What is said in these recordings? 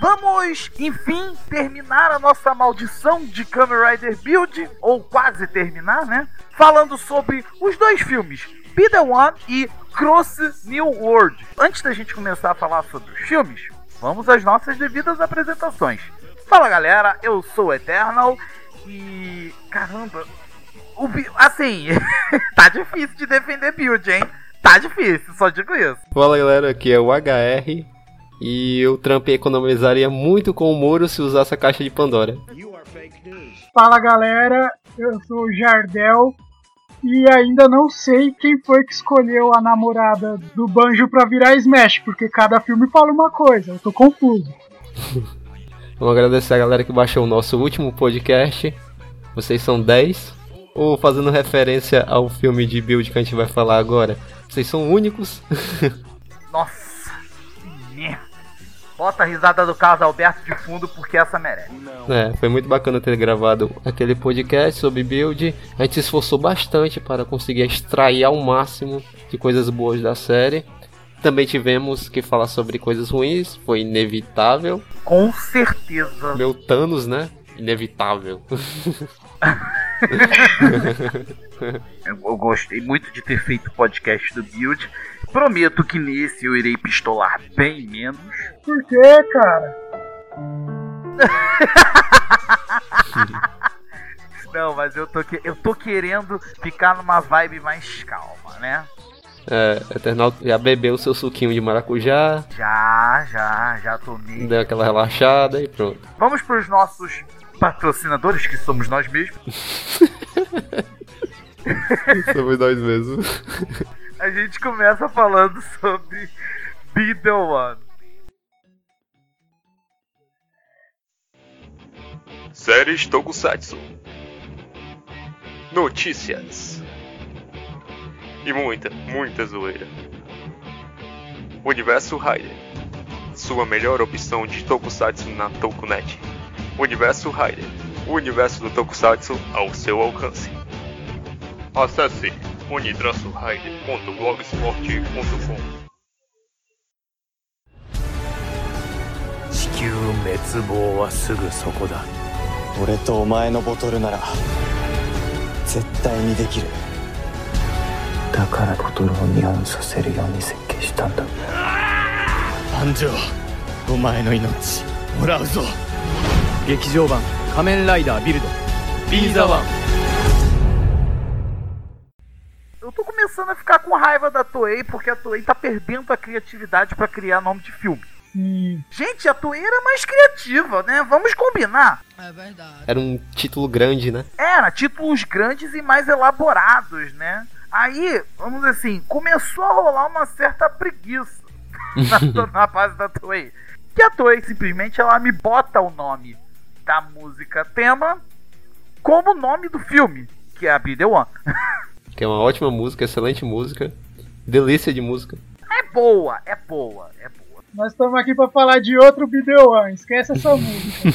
Vamos, enfim, terminar a nossa maldição de Kamen Rider Build, ou quase terminar, né? Falando sobre os dois filmes, Be The One e Cross New World. Antes da gente começar a falar sobre os filmes, vamos às nossas devidas apresentações. Fala galera, eu sou o Eternal e. Caramba, o assim, tá difícil de defender Build, hein? Tá difícil, só digo isso. Fala galera, aqui é o HR e o Trump economizaria muito com o Moro se usasse a caixa de Pandora. Fala galera, eu sou o Jardel e ainda não sei quem foi que escolheu a namorada do Banjo pra virar Smash, porque cada filme fala uma coisa, eu tô confuso. Vamos agradecer a galera que baixou o nosso último podcast. Vocês são 10. Ou fazendo referência ao filme de build que a gente vai falar agora. Vocês são únicos. Nossa. Bota a risada do Carlos Alberto de fundo porque essa merece. É, foi muito bacana ter gravado aquele podcast sobre build. A gente se esforçou bastante para conseguir extrair ao máximo de coisas boas da série. Também tivemos que falar sobre coisas ruins, foi inevitável. Com certeza. Meu Thanos, né? Inevitável. Eu, eu gostei muito de ter feito o podcast do Build. Prometo que nesse eu irei pistolar bem menos. Por quê, cara? Não, mas eu tô, que- eu tô querendo ficar numa vibe mais calma, né? É, Eternal já bebeu seu suquinho de maracujá, Já, já, já tomei. deu aquela relaxada e pronto. Vamos pros nossos patrocinadores, que somos nós mesmos. Somos nós mesmos. A gente começa falando sobre Be One. Séries Tokusatsu. Notícias. E muita, muita zoeira. Universo Rider. Sua melhor opção de Tokusatsu na Tokunet. Universo Rider. O universo do Tokusatsu ao seu alcance. Acesse unitransorider.blogsport.com 地球滅亡はすぐそこだ。俺とお前のボトルなら絶対にできる。だからボトルをニオンさせるように設計したんだ。誕生お前の命もらうぞ。劇場版仮面ライダービルド。ビーザワン Eu tô começando a ficar com raiva da Toei porque a Toei tá perdendo a criatividade pra criar nome de filme. Sim. Gente, a Toei era mais criativa, né? Vamos combinar. É verdade. Era um título grande, né? Era, títulos grandes e mais elaborados, né? Aí, vamos dizer assim, começou a rolar uma certa preguiça na, na base da Toei. Que a Toei simplesmente ela me bota o nome da música tema como nome do filme, que é a Be The One. Que é uma ótima música, excelente música. Delícia de música. É boa, é boa, é boa. Nós estamos aqui pra falar de outro Bideoan, esquece essa música.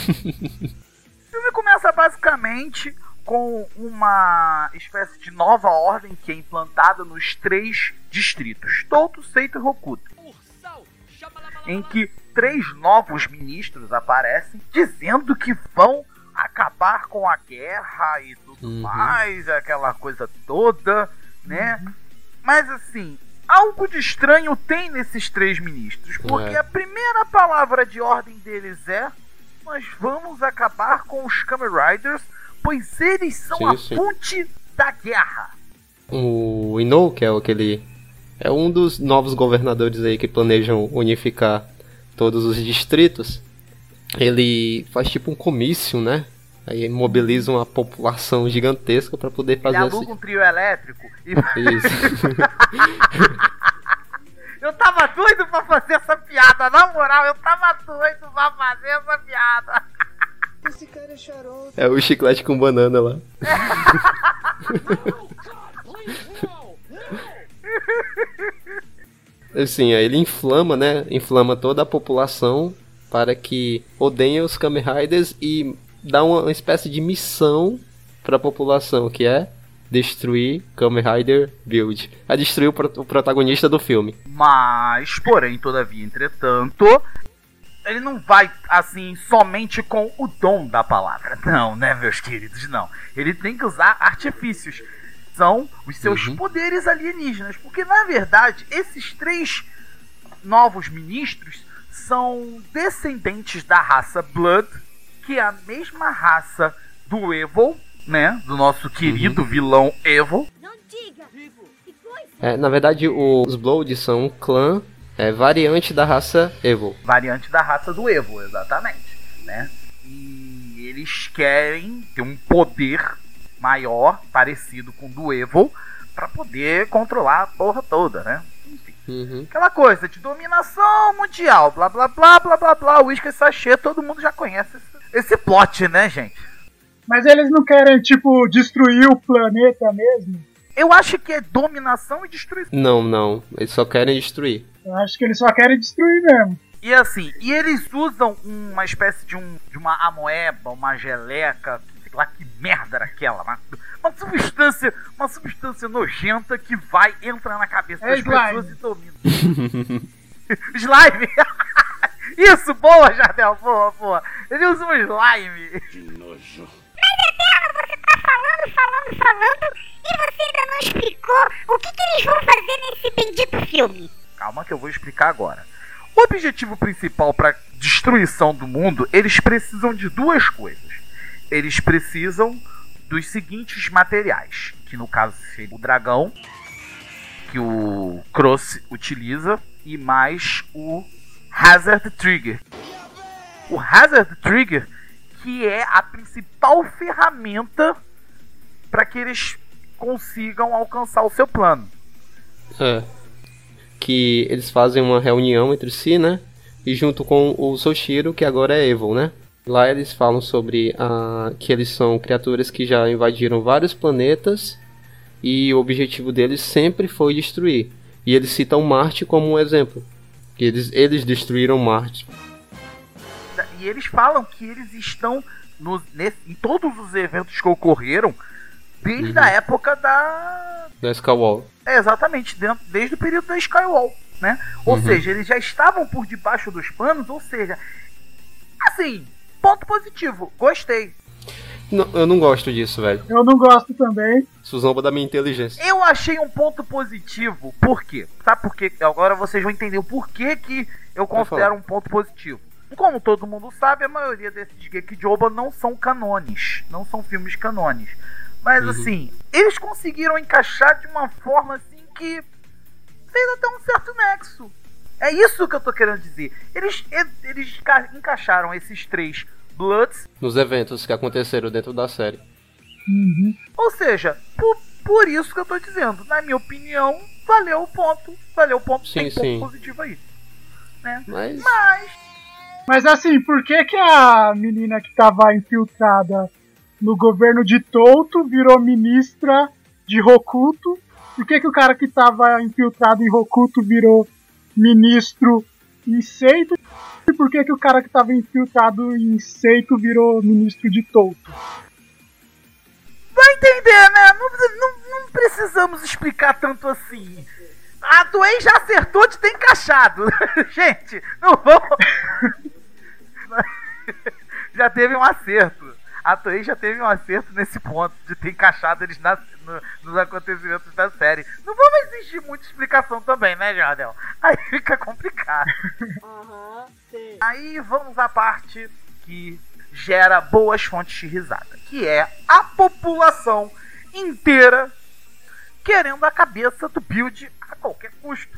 O filme começa basicamente com uma espécie de nova ordem que é implantada nos três distritos, Touto, Seito e Hokuto, em que três novos ministros aparecem dizendo que vão acabar com a guerra e tudo Uhum. mais, aquela coisa toda, né? Mas assim, algo de estranho tem nesses três ministros, porque É. a primeira palavra de ordem deles é nós vamos acabar com os Kamen Riders, pois eles são Sim, a sim. fonte da guerra. O Inou, que é aquele. É um dos novos governadores aí que planejam unificar todos os distritos. Ele faz tipo um comício, né? Aí mobiliza uma população gigantesca para poder Ele fazer aluga um trio elétrico e esse... Isso. eu tava doido pra fazer essa piada, na moral, eu tava doido pra fazer essa piada. Esse cara é xarope. É o chiclete com banana lá. Assim, aí ele inflama, né? Inflama toda a população para que odeiem os Kamen Riders e dá uma, uma espécie de missão para a população, que é destruir Kamen Rider Build. A destruir o, pro- o protagonista do filme. Mas, porém, todavia, entretanto, ele não vai assim somente com o dom da palavra. Não, né, meus queridos? Não. Ele tem que usar artifícios. São os seus Uhum. poderes alienígenas. Porque, na verdade, esses três novos ministros são descendentes da raça Blood, que é a mesma raça do Evil, né? Do nosso querido vilão Evil. Não diga! É, na verdade, os Blood são um clã é, variante da raça Evil. variante da raça do Evo, exatamente, né? E eles querem ter um poder maior, parecido com o do Evo, pra poder controlar a porra toda, né? Uhum. aquela coisa de dominação mundial, blá blá blá blá blá blá, uísque sachê, todo mundo já conhece esse, esse plot, né, gente? Mas eles não querem, tipo, destruir o planeta mesmo? Eu acho que é dominação e destruição. Não, não. Eles só querem destruir. Eu acho que eles só querem destruir mesmo. E assim, e eles usam uma espécie de, um, de uma amoeba, uma geleca, sei lá que merda era aquela, uma, uma substância, uma substância nojenta que vai entrar na cabeça É das slime. pessoas e domina. slime! Isso, boa, Jardel, boa, boa. Ele usa um slime. Falando, falando, falando, e você ainda não explicou o que, que eles vão fazer nesse bendito filme. Calma que eu vou explicar agora. O objetivo principal para destruição do mundo, eles precisam de duas coisas. Eles precisam dos seguintes materiais, que no caso seria o dragão, que o Cross utiliza, e mais o Hazard Trigger. O Hazard Trigger, que é a principal ferramenta para que eles consigam alcançar o seu plano. É. Que eles fazem uma reunião entre si, né? E junto com o Soshiro, que agora é Evil, né? Lá eles falam sobre a, que eles são criaturas que já invadiram vários planetas e o objetivo deles sempre foi destruir. E eles citam Marte como um exemplo. Que eles, eles destruíram Marte. E eles falam que eles estão nos, nesse- em todos os eventos que ocorreram desde Uhum. a época da. Da Skywall. É, exatamente, dentro, desde o período da Skywall, né? Ou Uhum. seja, eles já estavam por debaixo dos panos, ou seja, assim, ponto positivo, gostei. Não, eu não gosto disso, velho. Eu não gosto também. Isso zomba da minha inteligência. Eu achei um ponto positivo, por quê? Sabe por quê? Agora vocês vão entender o porquê que eu considero um ponto positivo. Como todo mundo sabe, a maioria desses Gekijoba não são canones, não são filmes canones. Mas Uhum. assim, eles conseguiram encaixar de uma forma assim que fez até um certo nexo. É isso que eu tô querendo dizer. Eles, eles enca- encaixaram esses três Bloods Nos eventos que aconteceram dentro da série. Uhum. Ou seja, por, por isso que eu tô dizendo, na minha opinião, valeu o ponto. Valeu o ponto, Sim, tem ponto sim. positivo aí. Né? Mas. Mas, Mas assim, por que, que a menina que tava infiltrada no governo de Touto virou ministra de Rokuto? Por que, que o cara que tava infiltrado em Rokuto virou ministro em Seito? E por que, que o cara que tava infiltrado em Seito virou ministro de Touto? vai entender, né? Não, não- não precisamos explicar tanto assim. A Dwayne já acertou de ter encaixado. Gente, não vamos. já teve um acerto. A Toei já teve um acerto nesse ponto de ter encaixado eles na- no- nos acontecimentos da série. Não vamos exigir muita explicação também, né, Jardel? Aí fica complicado. Aí vamos à parte que gera boas fontes de risada, que é a população inteira querendo a cabeça do Build a qualquer custo,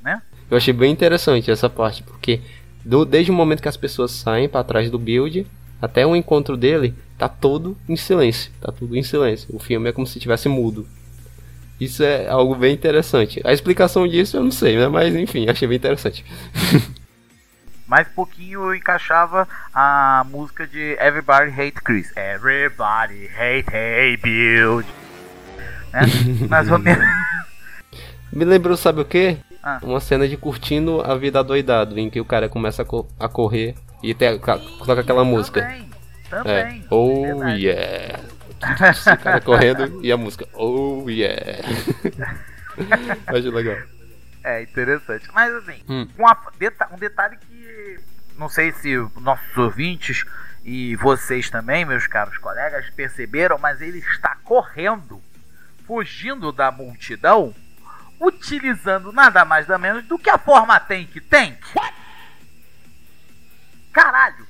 né? Eu achei bem interessante essa parte, porque do- desde o momento que as pessoas saem pra trás do build até o encontro dele, tá todo em silêncio. Tá tudo em silêncio. O filme é como se tivesse mudo. Isso é algo bem interessante. A explicação disso eu não sei, né? Mas enfim, achei bem interessante. Mais pouquinho eu encaixava a música de Everybody Hate Chris. Everybody Hate Hey Build. Né? Mais ou menos. Me lembrou, sabe o quê? Ah. Uma cena de curtindo a vida doidado, em que o cara começa a, co- a correr e tem, toca aquela música. Também. É. Oh Verdade. yeah. O cara correndo e a música. Oh yeah. Acho legal. É interessante. Mas assim, Hum. uma deta- um detalhe que não sei se nossos ouvintes e vocês também, meus caros colegas, perceberam, mas ele está correndo, fugindo da multidão, utilizando nada mais nada menos do que a forma Tank Tank. Caralho!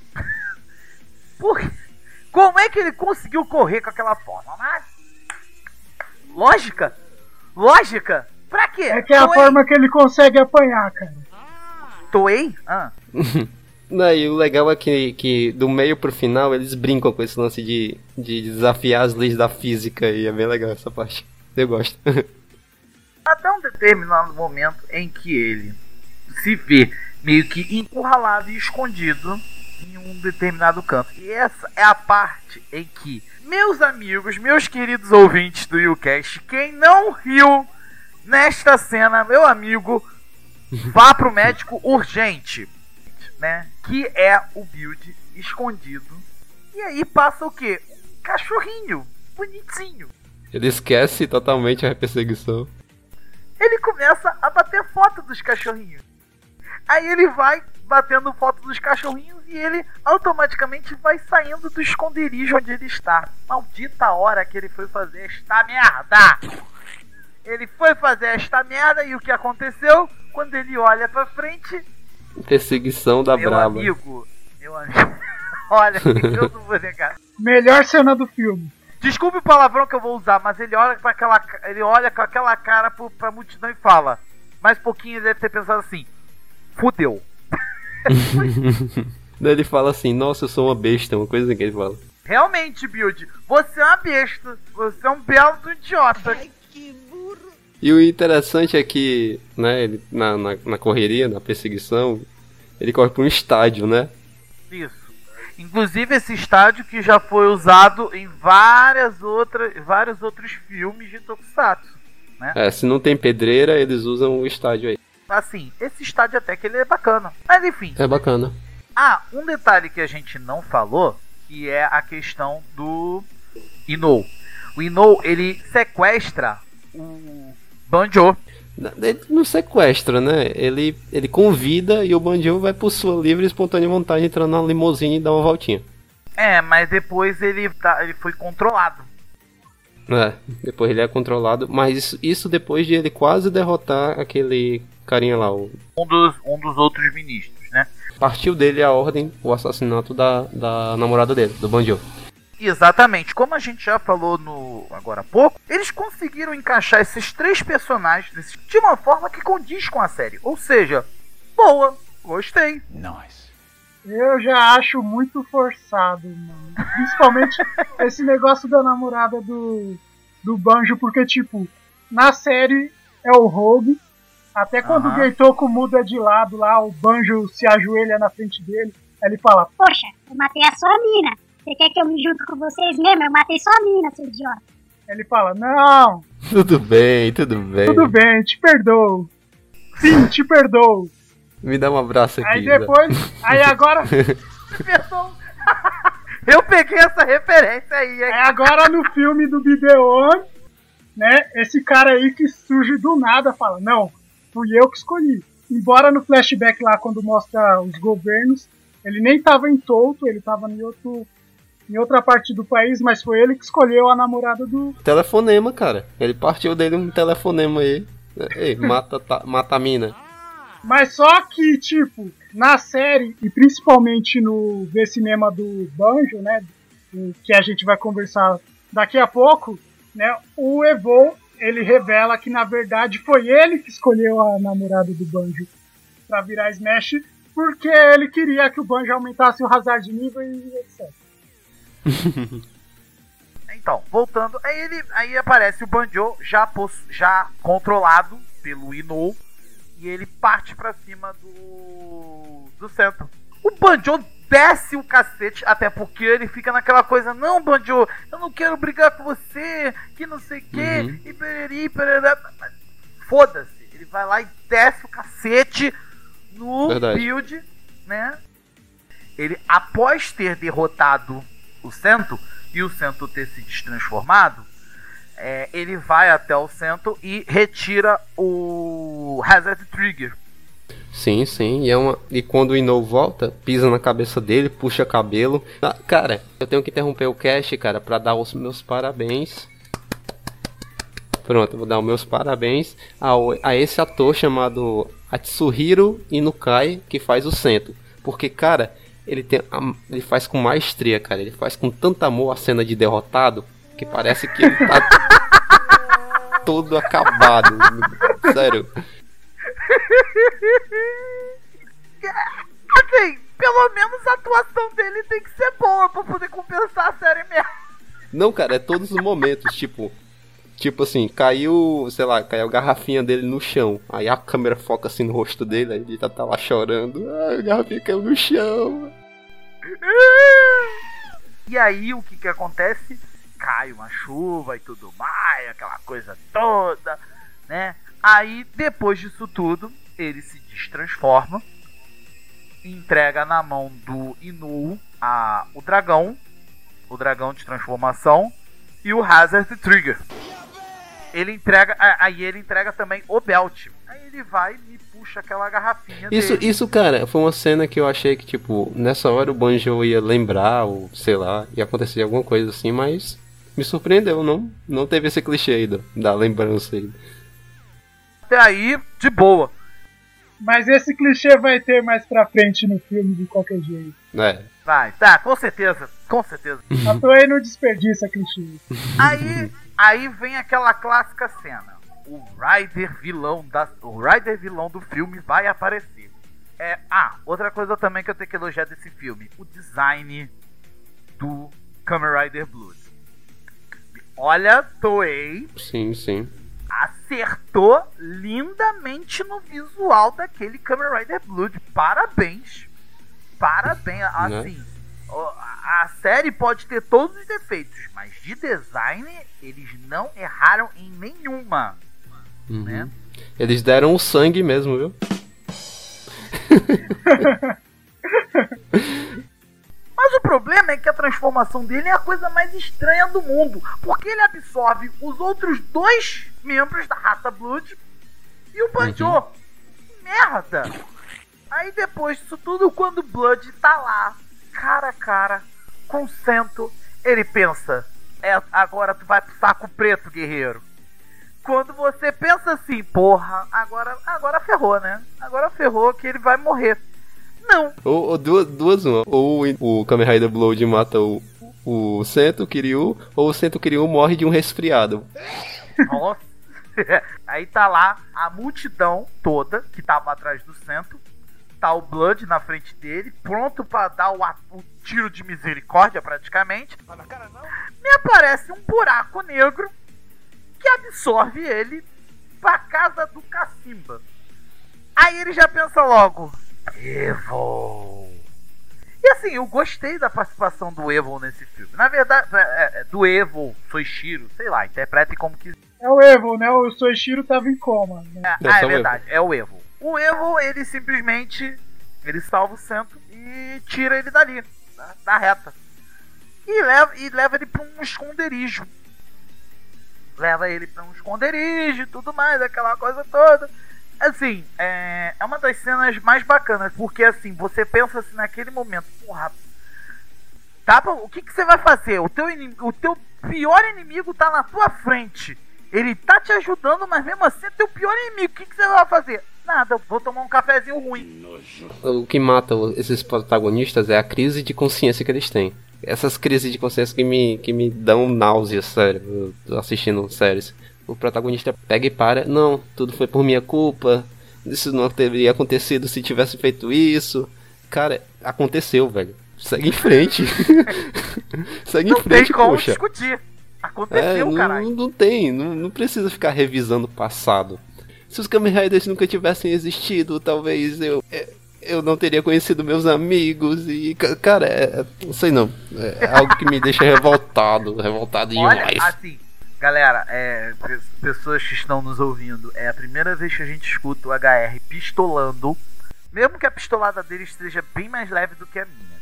Por... Como é que ele conseguiu correr com aquela forma? Mas... Lógica? Lógica? Pra quê? É que é a Toei? forma que ele consegue apanhar, cara. Toei? Ah. Não, e o legal é que, que do meio pro final eles brincam com esse lance de, de desafiar as leis da física e é bem legal essa parte. Eu gosto. Até um determinado momento em que ele se vê meio que encurralado e escondido um determinado canto. E essa é a parte em que, meus amigos, meus queridos ouvintes do YouCast, quem não riu nesta cena, meu amigo, vá pro médico urgente, né? Que é o build escondido. E aí passa o quê? Um cachorrinho bonitinho. Ele esquece totalmente a perseguição. ele começa a bater foto dos cachorrinhos. Aí ele vai batendo foto dos cachorrinhos e ele automaticamente vai saindo do esconderijo onde ele está. Maldita hora que ele foi fazer esta merda! Ele foi fazer esta merda e o que aconteceu? Quando ele olha pra frente, Perseguição da meu braba. amigo, meu amigo, olha, eu não vou negar. Melhor cena do filme. Desculpe o palavrão que eu vou usar, mas ele olha para aquela, ele olha com aquela cara pro, pra multidão e fala. Mais pouquinho ele deve ter pensado assim: fudeu. Daí ele fala assim, nossa, eu sou uma besta, uma coisa assim que ele fala. Realmente, Build, você é uma besta. Você é um belo do idiota. E o interessante é que, né, ele, na, na, na correria, na perseguição, ele corre pra um estádio, né? Isso. Inclusive esse estádio que já foi usado em várias outras, vários outros filmes de Tokusatsu. É, se não tem pedreira, eles usam o estádio aí. Assim, esse estádio até que ele é bacana. Mas enfim. É bacana. Ah, um detalhe que a gente não falou, que é a questão do Inou. O Inou, ele sequestra o Banjo. Ele não sequestra, né? Ele, ele convida e o Bandido vai por sua livre e espontânea vontade entrando na limusine e dar uma voltinha. É, mas depois ele, tá, ele foi controlado. É, depois ele é controlado, mas isso, isso depois de ele quase derrotar aquele carinha lá. O, Um dos, um dos outros ministros, né? partiu dele a ordem, o assassinato da, da namorada dele, do Banjo. Exatamente, como a gente já falou no agora há pouco, eles conseguiram encaixar esses três personagens de uma forma que condiz com a série. Ou seja, boa, gostei. Eu já acho muito forçado, mano. Principalmente esse negócio da namorada do, do Banjo, porque, tipo, na série é o Rogue. Até quando Aham. o Geitoku muda de lado lá, o Banjo se ajoelha na frente dele. Aí ele fala: Poxa, eu matei a sua mina. Você quer que eu me junto com vocês mesmo? Eu matei sua mina, seu idiota. ele fala, não, Tudo bem, tudo bem. tudo bem, te perdoo. Sim, te perdoo. Me dá um abraço aqui. Aí depois, aí agora. Eu peguei essa referência aí, hein? aí agora no filme do Bideon, né, esse cara aí que surge do nada fala, não, fui eu que escolhi. Embora no flashback lá, quando mostra os governos, ele nem tava em Touto, ele tava em, outro, em outra parte do país, mas foi ele que escolheu a namorada do... Telefonema, cara. Ele partiu dele um telefonema aí. Ei, mata, ta- mata a mina. Mas só que, tipo, na série, e principalmente no V-Cinema do Banjo, né? Que a gente vai conversar daqui a pouco, né? O Evo, ele revela que na verdade foi ele que escolheu a namorada do Banjo pra virar Smash, porque ele queria que o Banjo aumentasse o hazard de nível e etc. Então, voltando, aí ele aí aparece o Banjo já, já controlado pelo Inou. E ele parte pra cima do. do centro. O Banjo desce o cacete, até porque ele fica naquela coisa, não, Banjo, eu não quero brigar com você, que não sei o que, Uhum. e pereri, pererá. Foda-se, ele vai lá e desce o cacete no Verdade. build, né? Ele, após ter derrotado o Cento e o Cento ter se destransformado, é, ele vai até o Cento e retira o Hazard Trigger. Sim, sim. E, é uma... e quando o Inou volta, pisa na cabeça dele, puxa cabelo. Ah, cara, eu tenho que interromper o cast, cara, pra dar os meus parabéns. Pronto, eu vou dar os meus parabéns ao, a esse ator chamado Atsuhiro Inukai, que faz o Cento. Porque, cara, ele, tem, a- ele faz com maestria, cara. Ele faz com tanto amor a cena de derrotado que parece que ele tá todo acabado. Sério. Assim, pelo menos a atuação dele tem que ser boa pra poder compensar a série mesmo. Não, cara, é todos os momentos, tipo. Tipo assim, caiu, sei lá, caiu a garrafinha dele no chão. Aí a câmera foca assim no rosto dele, aí ele já tá lá chorando. Ai, a garrafinha caiu no chão. E aí o que que acontece? Cai uma chuva e tudo mais, aquela coisa toda, né? Aí depois disso tudo, ele se destransforma, entrega na mão do Inu a, o dragão, o dragão de transformação e o Hazard Trigger. Ele entrega, aí ele entrega também o belt. Aí ele vai e puxa aquela garrafinha Isso, dele. isso, cara, foi uma cena que eu achei que, tipo, nessa hora o Banjo ia lembrar, ou sei lá, ia acontecer alguma coisa assim, mas me surpreendeu, não? Não teve esse clichê aí da, da lembrança aí. Até aí, de boa. Mas esse clichê vai ter mais pra frente no filme de qualquer jeito. É, Vai, tá, com certeza, com certeza. A Toei não desperdiça clichê. Aí, aí vem aquela clássica cena. O Rider vilão da, o Rider vilão do filme vai aparecer. É, ah, outra coisa também que eu tenho que elogiar desse filme, o design do Kamen Rider Blood. Olha, Toei sim, sim. Acertou lindamente no visual daquele Kamen Rider Blood. Parabéns. Parabéns. Assim, ó, a a série pode ter todos os defeitos, mas de design eles não erraram em nenhuma. Uhum. Né? Eles deram o sangue mesmo, viu? Mas o problema é que a transformação dele é a coisa mais estranha do mundo, porque ele absorve os outros dois membros da raça Blood e o Banjo. Uhum. Merda! Aí depois disso tudo, quando o Blood tá lá, cara a cara, com o Cento, ele pensa: é, agora tu vai pro saco preto, guerreiro. Quando você pensa assim, porra, agora, agora ferrou, né? Agora ferrou que ele vai morrer. Não, Ou, ou duas, duas uma. Ou o Kamen Rider Blood mata o, o Sento Kiryu, ou o Sento Kiryu morre de um resfriado. Nossa. Aí tá lá a multidão toda que tava atrás do centro. Tá o Blood na frente dele, pronto pra dar o, o tiro de misericórdia praticamente. Me aparece um buraco negro que absorve ele pra casa do Cacimba. Aí ele já pensa logo: Evil. E assim, eu gostei da participação do Evil nesse filme. Na verdade, é, é, do Evil, Soichiro, sei lá, interpretem como quiser. É o Evo, né? O Soichiro tava em coma. Né? É, É ah, é verdade, é o Evo. O Evo, ele simplesmente ele salva o centro e tira ele dali, da, da reta. E leva, e leva ele pra um esconderijo. Leva ele pra um esconderijo e tudo mais, aquela coisa toda. Assim, é, é uma das cenas mais bacanas, porque assim, você pensa assim naquele momento, porra, tá, o que, que você vai fazer? O teu, inim- o teu pior inimigo tá na tua frente. Ele tá te ajudando, mas mesmo assim é teu pior inimigo. O que, que você vai fazer? Nada, vou tomar um cafezinho ruim. O que mata esses protagonistas é a crise de consciência que eles têm. Essas crises de consciência que me, que me dão náuseas, sério, assistindo séries. O protagonista pega e para, não, tudo foi por minha culpa, isso não teria acontecido se tivesse feito isso. Cara, aconteceu, velho. Segue em frente. Segue em Não tem frente, como poxa. discutir. É, Aconteceu, não, caralho. não tem, não, não precisa ficar revisando o passado. se os Kamen Riders nunca tivessem existido, talvez eu. É, eu não teria conhecido meus amigos e, cara, é, não sei não. É algo que me deixa revoltado, revoltado Olha, demais. assim, galera, é, pe- pessoas que estão nos ouvindo, é a primeira vez que a gente escuta o HR pistolando, mesmo que a pistolada dele esteja bem mais leve do que a minha.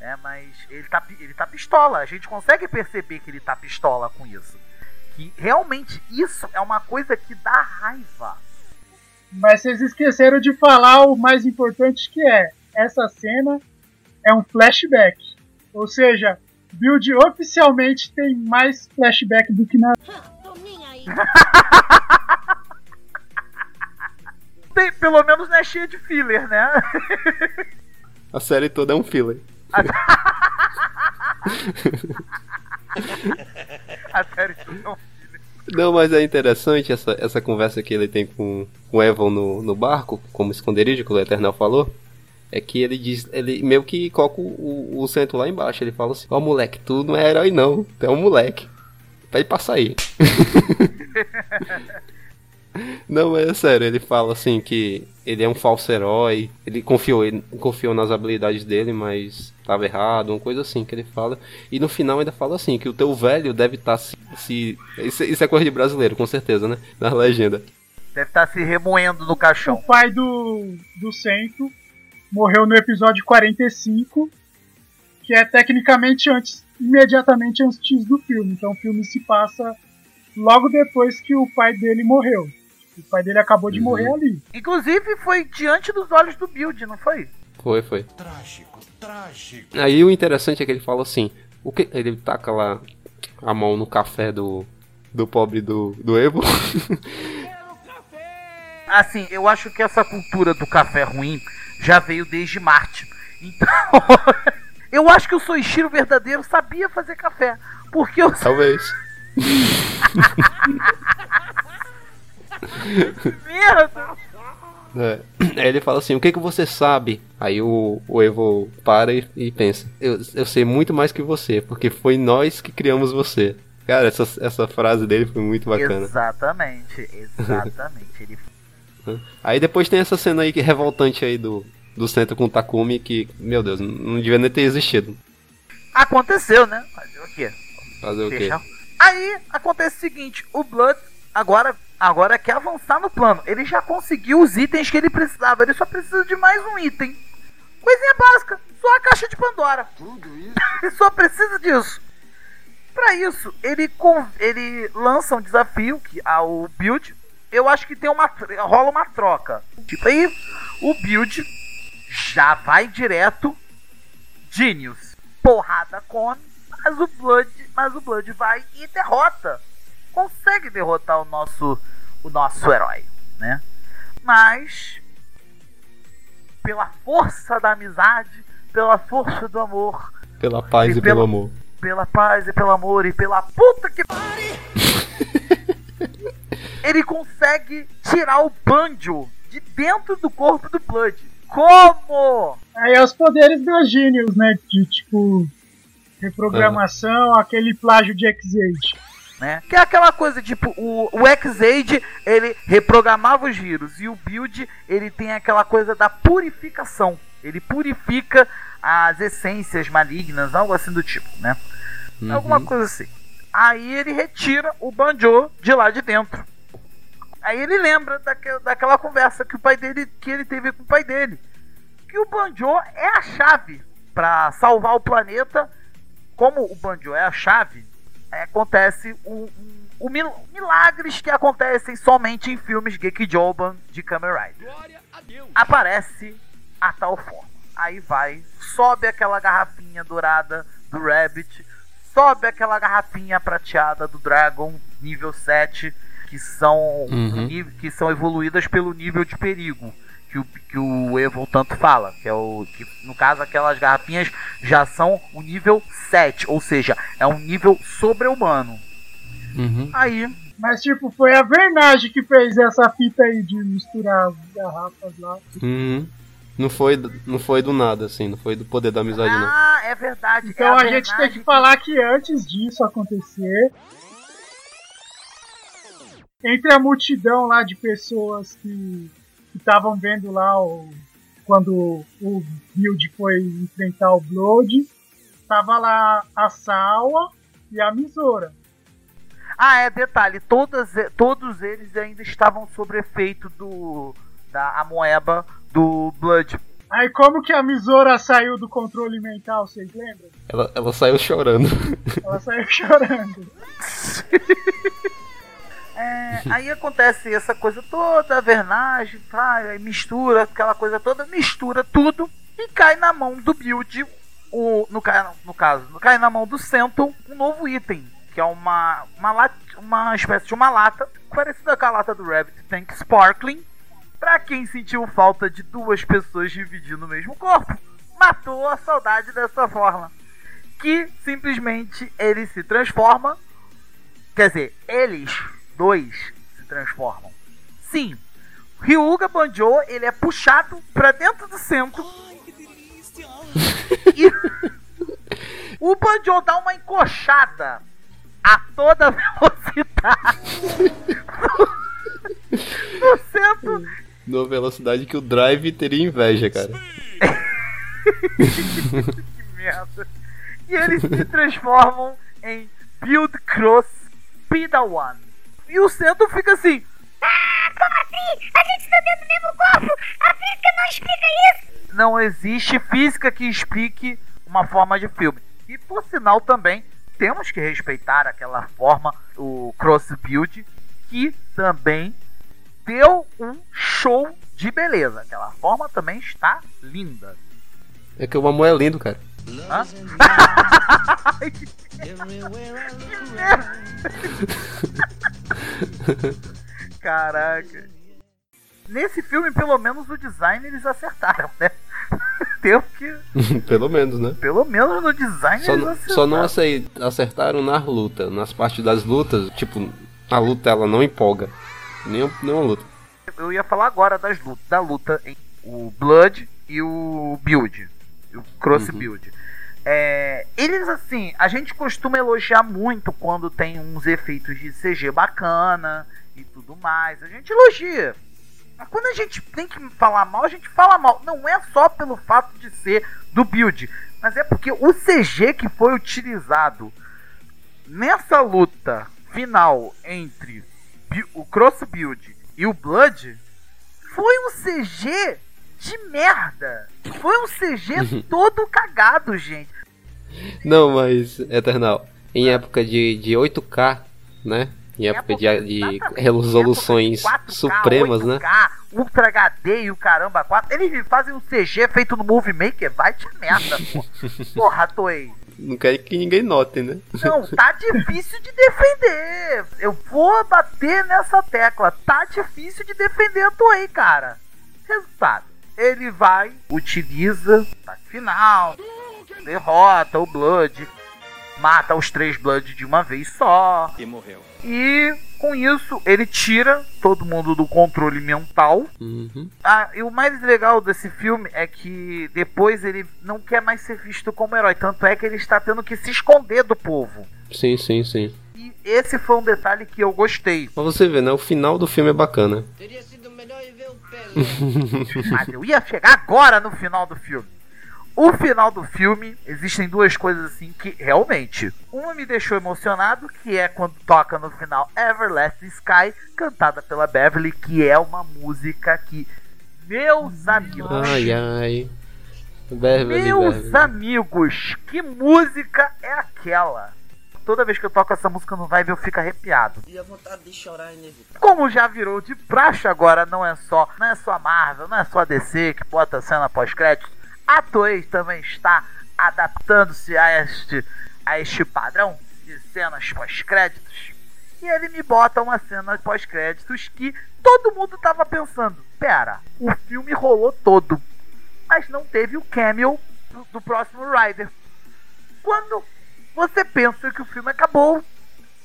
né? mas ele tá, ele tá pistola. A gente consegue perceber que ele tá pistola com isso. Que realmente isso é uma coisa que dá raiva. Mas vocês esqueceram de falar o mais importante que é. Essa cena é um flashback. Ou seja, Build oficialmente tem mais flashback do que na. Tem, pelo menos não é cheia de filler, né? A série toda é um filler. a série não. Não, mas é interessante essa, essa conversa que ele tem com, com o Evan no, no barco, como esconderijo, que o Eternal falou. É que ele diz, ele meio que coloca o, o, o centro lá embaixo. Ele fala assim: Ó, moleque, tu não é herói, não, tu é um moleque. Pede pra sair. Não, é sério, ele fala assim que ele é um falso herói, ele confiou, ele confiou nas habilidades dele, mas estava errado, uma coisa assim que ele fala. E no final ainda fala assim, que o teu velho deve estar se, se. Isso, isso é coisa de brasileiro, com certeza, né? Na legenda. Deve estar se remoendo no caixão. O pai do, do Sento morreu no episódio 45, que é tecnicamente antes, imediatamente antes do filme. Então o filme se passa logo depois que o pai dele morreu. O pai dele acabou de Uhum. morrer ali. Inclusive foi diante dos olhos do Build, não foi? Foi, foi. Trágico, trágico. Aí o interessante é que ele fala assim, o que ele taca lá a mão no café do do pobre do do Evo. Assim, eu acho que essa cultura do café ruim já veio desde Marte. Então, eu acho que o Soichiro verdadeiro sabia fazer café. Porque eu Talvez. merda. É. Aí ele fala assim, o que que você sabe? Aí o, o Evo para e, e pensa, eu, eu sei muito mais que você, porque foi nós que criamos você. Cara, essa, essa frase dele foi muito bacana. Exatamente, exatamente. Ele Aí depois tem essa cena aí que é revoltante aí do, do centro com o Takumi, que, meu Deus, não devia nem ter existido. aconteceu, né? Fazer o quê? Fazer o quê? Aí acontece o seguinte, o Blood agora agora quer avançar no plano. Ele já conseguiu os itens que ele precisava. Ele só precisa de mais um item. Coisinha básica, só a caixa de Pandora. ele só precisa disso. Pra isso, ele ele lança um desafio que ao Build. Eu acho que tem uma rola uma troca. Tipo aí, o Build já vai direto Genius. Porrada come, mas o Blood, mas o Blood vai e derrota. Consegue derrotar o nosso o nosso herói, né? Mas pela força da amizade, pela força do amor, Pela paz E e, pelo- pelo amor. pela paz e pelo amor e pela puta que ele consegue tirar o Banjo de dentro do corpo do Blood. Como? Aí é os poderes da Genius, né? De tipo. Reprogramação, aquele plágio de X-Age. né? Que é aquela coisa, tipo, o, o X-Aid, ele reprogramava os vírus, e o Build, ele tem aquela coisa da purificação. Ele purifica as essências malignas, algo assim do tipo, né? Alguma Uhum. coisa assim. Aí ele retira o Banjo de lá de dentro. Aí ele lembra daque- daquela conversa que o pai dele, que ele teve com o pai dele. Que o Banjo é a chave para salvar o planeta. Como o Banjo é a chave, aí acontece um, um- um mil- milagres que acontecem somente em filmes Gekijoban de Kamen Rider. Aparece a tal forma. Aí vai, sobe aquela garrafinha dourada do Rabbit, sobe aquela garrafinha prateada do Dragon nível 7, que são, Uhum. que são evoluídas pelo nível de perigo. Que o, que o Evil tanto fala, que é o que no caso aquelas garrafinhas já são o nível 7, ou seja, é um nível sobre-humano. Uhum. Aí, Mas, tipo, foi a Vernage que fez essa fita aí de misturar as garrafas lá. Uhum. Não foi, não foi do nada, assim, não foi do poder da amizade, não. ah, é verdade. Então é a gente tem que falar que antes disso acontecer, entre a multidão lá de pessoas que estavam vendo lá o, quando o Build foi enfrentar o Blood, tava lá a Sawa e a Misora. Ah, é, detalhe, todas, todos eles ainda estavam sob efeito do da amoeba do Blood. Aí como que a Misora saiu do controle mental, vocês lembram? Ela, ela saiu chorando. Ela saiu chorando. É, aí acontece essa coisa toda, a vernagem, aí mistura, aquela coisa toda, mistura tudo e cai na mão do build, o, no, no caso, cai na mão do Cento um novo item, que é uma, uma, lat, uma espécie de uma lata, parecida com a lata do Rabbit Tank Sparkling, Pra quem sentiu falta de duas pessoas dividindo o mesmo corpo, matou a saudade dessa forma. Que simplesmente ele se transforma. Quer dizer, eles dois se transformam. Sim, Ryuga Banjo ele é puxado pra dentro do centro. e o Banjo dá uma encoxada a toda velocidade no centro numa velocidade que o Drive teria inveja, cara. que merda. E eles se transformam em Build Cross One. E o centro fica assim. Ah, como assim? A gente tá dentro do mesmo corpo! A física não explica isso! Não existe física que explique uma forma de filme. E por sinal também temos que respeitar aquela forma, o cross build, que também deu um show de beleza. Aquela forma também está linda. É que o Mamu é lindo, cara. Hã? Caraca. Nesse filme, pelo menos o design eles acertaram, né? Temos que. pelo menos, né? Pelo menos no design só, eles acertaram. Só não acertaram nas lutas. Nas partes das lutas, tipo, a luta ela não empolga. Nem, nenhuma luta. Eu ia falar agora das lutas, da luta em o Blood e o Build. O Cross uhum. Build. É, eles assim, a gente costuma elogiar muito quando tem uns efeitos de CG bacana e tudo mais. A gente elogia. Mas quando a gente tem que falar mal, a gente fala mal. Não é só pelo fato de ser do build, mas é porque o CG que foi utilizado nessa luta final entre o Cross Build e o Blood foi um CG de merda. Foi um CG todo cagado, gente. Não, mas, Eternal, em época de, de 8K, né? Em época, época de, de resoluções 4K, supremas, 8K, né? Ultra HD e o caramba 4. Eles fazem um CG feito no Movie Maker, vai de merda, pô. Porra, Toei. Não quer que ninguém note, né? Não, tá difícil de defender. Eu vou bater nessa tecla. Tá difícil de defender a Toei, cara. Resultado. Ele vai, utiliza, tá final, derrota o Blood, mata os três Blood de uma vez só. E morreu. E com isso, ele tira todo mundo do controle mental. Uhum. Ah, e o mais legal desse filme é que depois ele não quer mais ser visto como herói. Tanto é que ele está tendo que se esconder do povo. Sim, sim, sim. E esse foi um detalhe que eu gostei. Pra você ver, né? O final do filme é bacana. Teria Mas eu ia chegar agora no final do filme. O final do filme, existem duas coisas assim que realmente. Uma me deixou emocionado, que é quando toca no final Everlasting Sky, cantada pela Beverly, que é uma música que meus amigos. Ai ai. Beverly, meus Beverly. amigos, que música é aquela? Toda vez que eu toco essa música no Vibe eu fico arrepiado. E a vontade de chorar é inevitável. Como já virou de praxe agora, não é só, não é só a Marvel, não é só a DC que bota cena pós-crédito a Toei também está adaptando-se a este, a este padrão de cenas pós-créditos. E ele me bota uma cena pós-créditos que todo mundo estava pensando: pera, o filme rolou todo, mas não teve o cameo do, do próximo Rider. Quando você pensa que o filme acabou,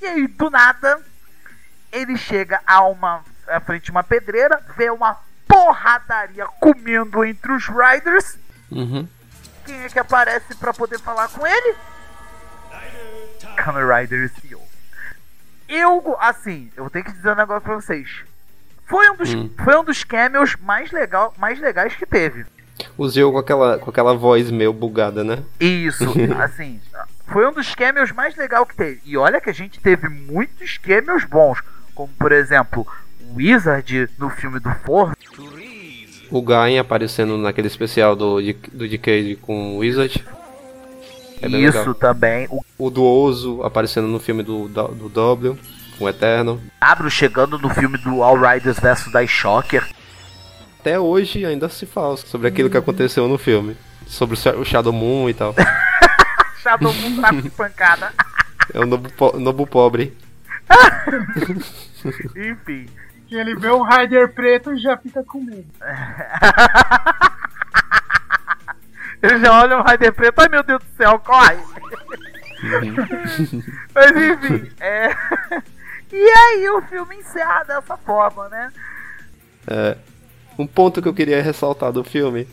e aí do nada ele chega a uma à frente de uma pedreira, vê uma porradaria comendo entre os Riders Uhum. Quem é que aparece para poder falar com ele? Kamen Rider Steel. Eu, assim, eu tenho que dizer um negócio pra vocês. Foi um dos, Hum. foi um dos cameos mais, legal, mais legais que teve. O Zio com aquela, com aquela voz meio bugada, né? Isso, assim, foi um dos cameos mais legais que teve. E olha que a gente teve muitos cameos bons, como por exemplo, o Wizard no filme do Forno. O Gain aparecendo naquele especial do, do Decade com o Wizard. É Isso legal. também. O O Duoso aparecendo no filme do, do, W, com o Eterno. Abro chegando no filme do All Riders vs Die Shocker. Até hoje ainda se fala sobre aquilo que aconteceu no filme. Sobre o Shadow Moon e tal. Shadow Moon tá com pancada. É o Nobu, po- Nobu Pobre. Enfim. Que ele vê um Rider preto e já fica com medo. Ele já olha o Rider preto, ai meu Deus do céu, corre! Mas enfim, é. E aí o filme encerra dessa forma, né? É, um ponto que eu queria ressaltar do filme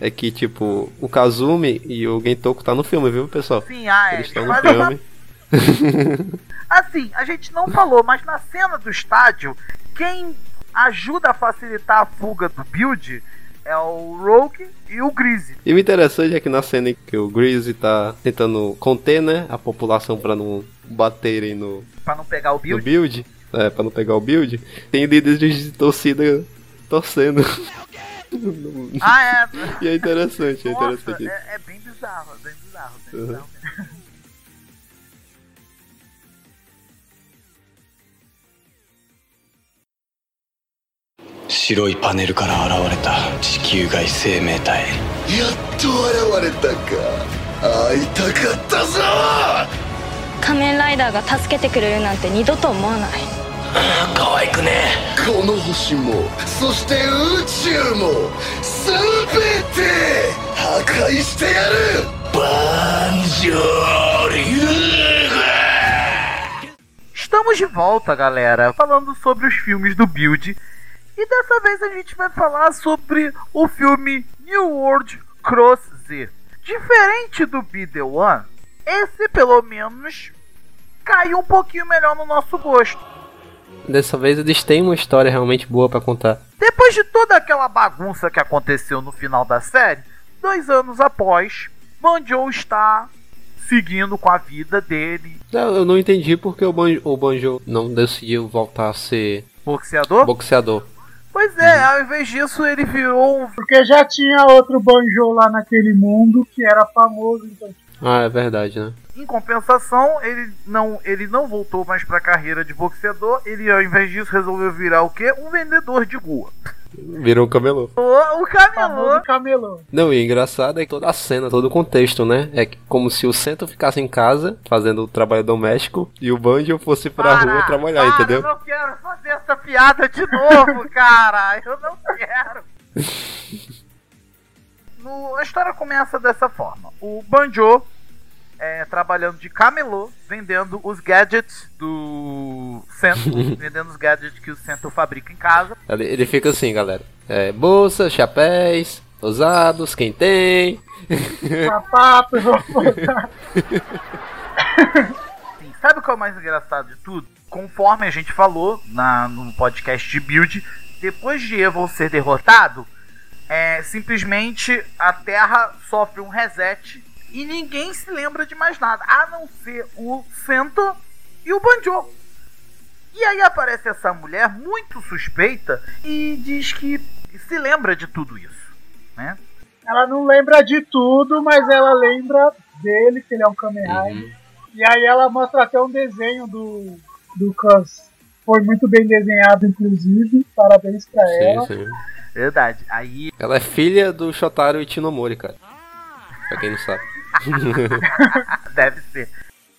é que, tipo, o Kazumi e o Gentoku tá no filme, viu, pessoal? Sim, ah, é. Eles estão no Mas, filme. Assim, a gente não falou, mas na cena do estádio, quem ajuda a facilitar a fuga do build é o Rogue e o Greasy. E o interessante é que na cena em que o Greasy tá tentando conter, né, a população pra não baterem no, Pra não pegar o no build. build, é, pra não pegar o build, tem líderes de torcida torcendo. Ah, é. e é interessante, é Nossa, interessante. isso. é, é bem bizarro, é bem bizarro, bem Uhum. bizarro. 白いパネルから現れた地球外生命体やっと現れたか会いたかったぞ仮面ライダーが助けてくれるなんて二度と思わない可愛くねこの星もそして宇宙も全て破壊してやるバンジョーリ Estamos de volta, galera, falando sobre os filmes do Build. E dessa vez a gente vai falar sobre o filme New World Cross Z. Diferente do Be The One, esse pelo menos caiu um pouquinho melhor no nosso gosto. Dessa vez eles têm uma história realmente boa pra contar. Depois de toda aquela bagunça que aconteceu no final da série, dois anos após, Banjo está seguindo com a vida dele. Eu eu não entendi porque o Banjo, o Banjo não decidiu voltar a ser Boxeador? boxeador. Pois é, ao invés disso ele virou um Porque já tinha outro banjo lá naquele mundo que era famoso, então Ah, é verdade, né? Em compensação, ele não, ele não voltou mais pra carreira de boxeador, ele ao invés disso resolveu virar o quê? Um vendedor de rua. Virou um camelô. O, o camelô. famoso camelô. Não, e engraçado é que toda a cena, todo o contexto, né? É que como se o Sento ficasse em casa, fazendo o trabalho doméstico, e o Banjo fosse pra Para, rua trabalhar, para, entendeu? Eu não quero fazer essa piada de novo, cara. Eu não quero. No- a história começa dessa forma. O Banjo é, trabalhando de camelô, vendendo os gadgets do Centro, vendendo os gadgets que o Centro fabrica em casa. Ele, ele fica assim, galera. É, bolsa, chapéus, usados, quem tem. Sapato, roupa. Sim, sabe o que é o mais engraçado de tudo? Conforme a gente falou na, no podcast de Build, depois de Evil ser derrotado, é, simplesmente a Terra sofre um reset e ninguém se lembra de mais nada, a não ser o Sento e o Banjo. E aí aparece essa mulher muito suspeita e diz que se lembra de tudo isso, né? Ela não lembra de tudo, mas ela lembra dele, que ele é um Kamen Rider. E aí ela mostra até um desenho do, do Cus. Foi muito bem desenhado, inclusive. Parabéns pra ela. Sim, sim. Verdade. Aí Ela é filha do Shotaro Itinomori, cara. Pra quem não sabe. Deve ser.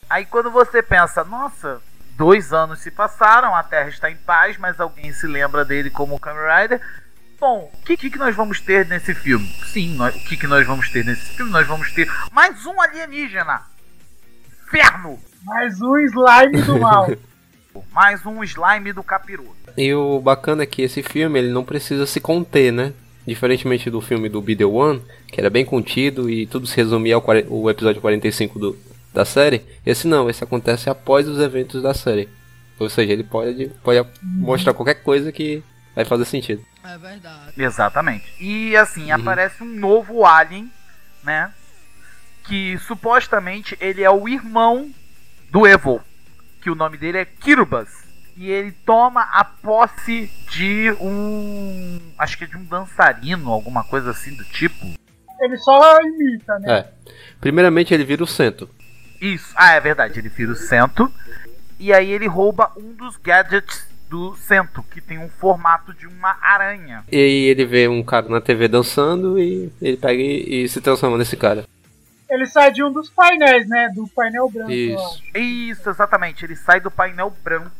Aí quando você pensa, nossa, dois anos se passaram, a Terra está em paz, mas alguém se lembra dele como Kamen Rider. Bom, o que, que, que nós vamos ter nesse filme? Sim, nós- o que, que nós vamos ter nesse filme? Nós vamos ter mais um alienígena. Inferno! Mais um slime do mal. Mais um slime do capiroto. E o bacana é que esse filme ele não precisa se conter, né? Diferentemente do filme do Be The One, que era bem contido e tudo se resumia ao o episódio 45 do, da série, esse não, esse acontece após os eventos da série. Ou seja, ele pode, pode mostrar qualquer coisa que vai fazer sentido. É verdade. Exatamente. E assim, Uhum. aparece um novo alien, né? Que supostamente ele é o irmão do Evil. Que o nome dele é Kirubas. E ele toma a posse de um. Acho que é de um dançarino, alguma coisa assim do tipo. Ele só imita, né? É. Primeiramente ele vira o centro. Isso. Ah, é verdade. Ele vira o cento. E aí ele rouba um dos gadgets do cento, que tem um formato de uma aranha. E aí ele vê um cara na TV dançando e ele pega e, e se transforma nesse cara. Ele sai de um dos painéis, né? Do painel branco. Isso. ó. Isso, exatamente. Ele sai do painel branco,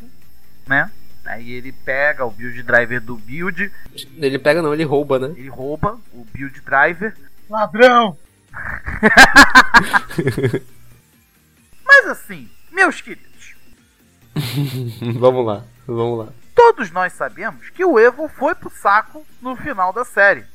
né? Aí ele pega o build driver do build, Ele pega não, ele rouba, né? ele rouba o build driver. Ladrão! Mas assim, meus queridos, vamos lá, vamos lá. todos nós sabemos que o Evo foi pro saco no final da série.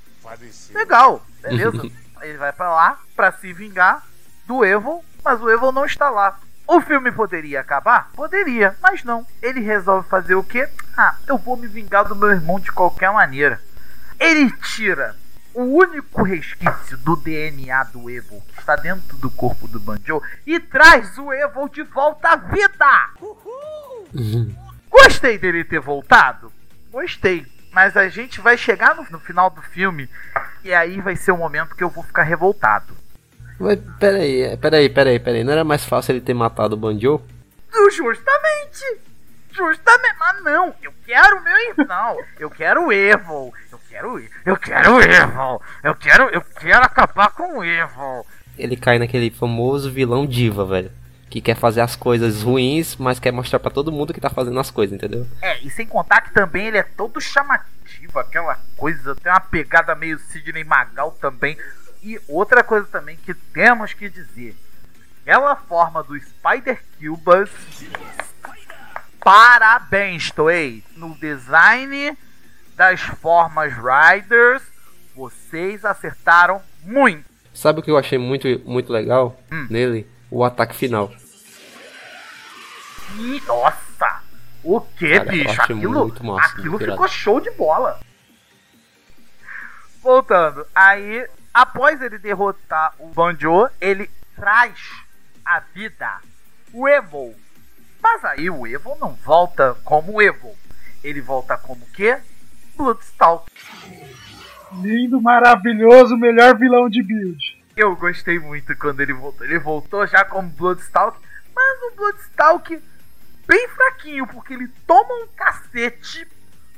Legal, beleza? ele vai pra lá pra se vingar do Evo, mas o Evo não está lá. O filme poderia acabar? Poderia, mas não. Ele resolve fazer o quê? Ah, eu vou me vingar do meu irmão de qualquer maneira. Ele tira o único resquício do DNA do Evo que está dentro do corpo do Banjo e traz o Evo de volta à vida! Gostei dele ter voltado? Gostei. Mas a gente vai chegar no, no final do filme e aí vai ser o momento que eu vou ficar revoltado. Mas peraí, é, peraí, peraí, peraí. Não era mais fácil ele ter matado o Banjo? Justamente! Justamente! Mas não! Eu quero o meu irmão! Eu quero o Evo! Eu quero o Eu quero o Evo! Eu quero, eu quero acabar com o Evo! Ele cai naquele famoso vilão diva, velho. Que quer fazer as coisas ruins, mas quer mostrar pra todo mundo que tá fazendo as coisas, entendeu? É, e sem contar que também ele é todo chamativo, aquela coisa, tem uma pegada meio Sidney Magal também. E outra coisa também que temos que dizer: aquela forma do Spider Cubas. Parabéns, Toei! No design das formas Riders, vocês acertaram muito. Sabe o que eu achei muito, muito legal Hum. nele? O ataque final. Nossa! O que, bicho? Aquilo, muito massa, aquilo ficou show de bola. Voltando, aí, após ele derrotar o Banjo, ele traz à vida o Evil. Mas aí o Evil não volta como Evil. Ele volta como o quê? Bloodstalk. Lindo, maravilhoso, melhor vilão de build. Eu gostei muito quando ele voltou. Ele voltou já como Bloodstalk, mas um Bloodstalk bem fraquinho, porque ele toma um cacete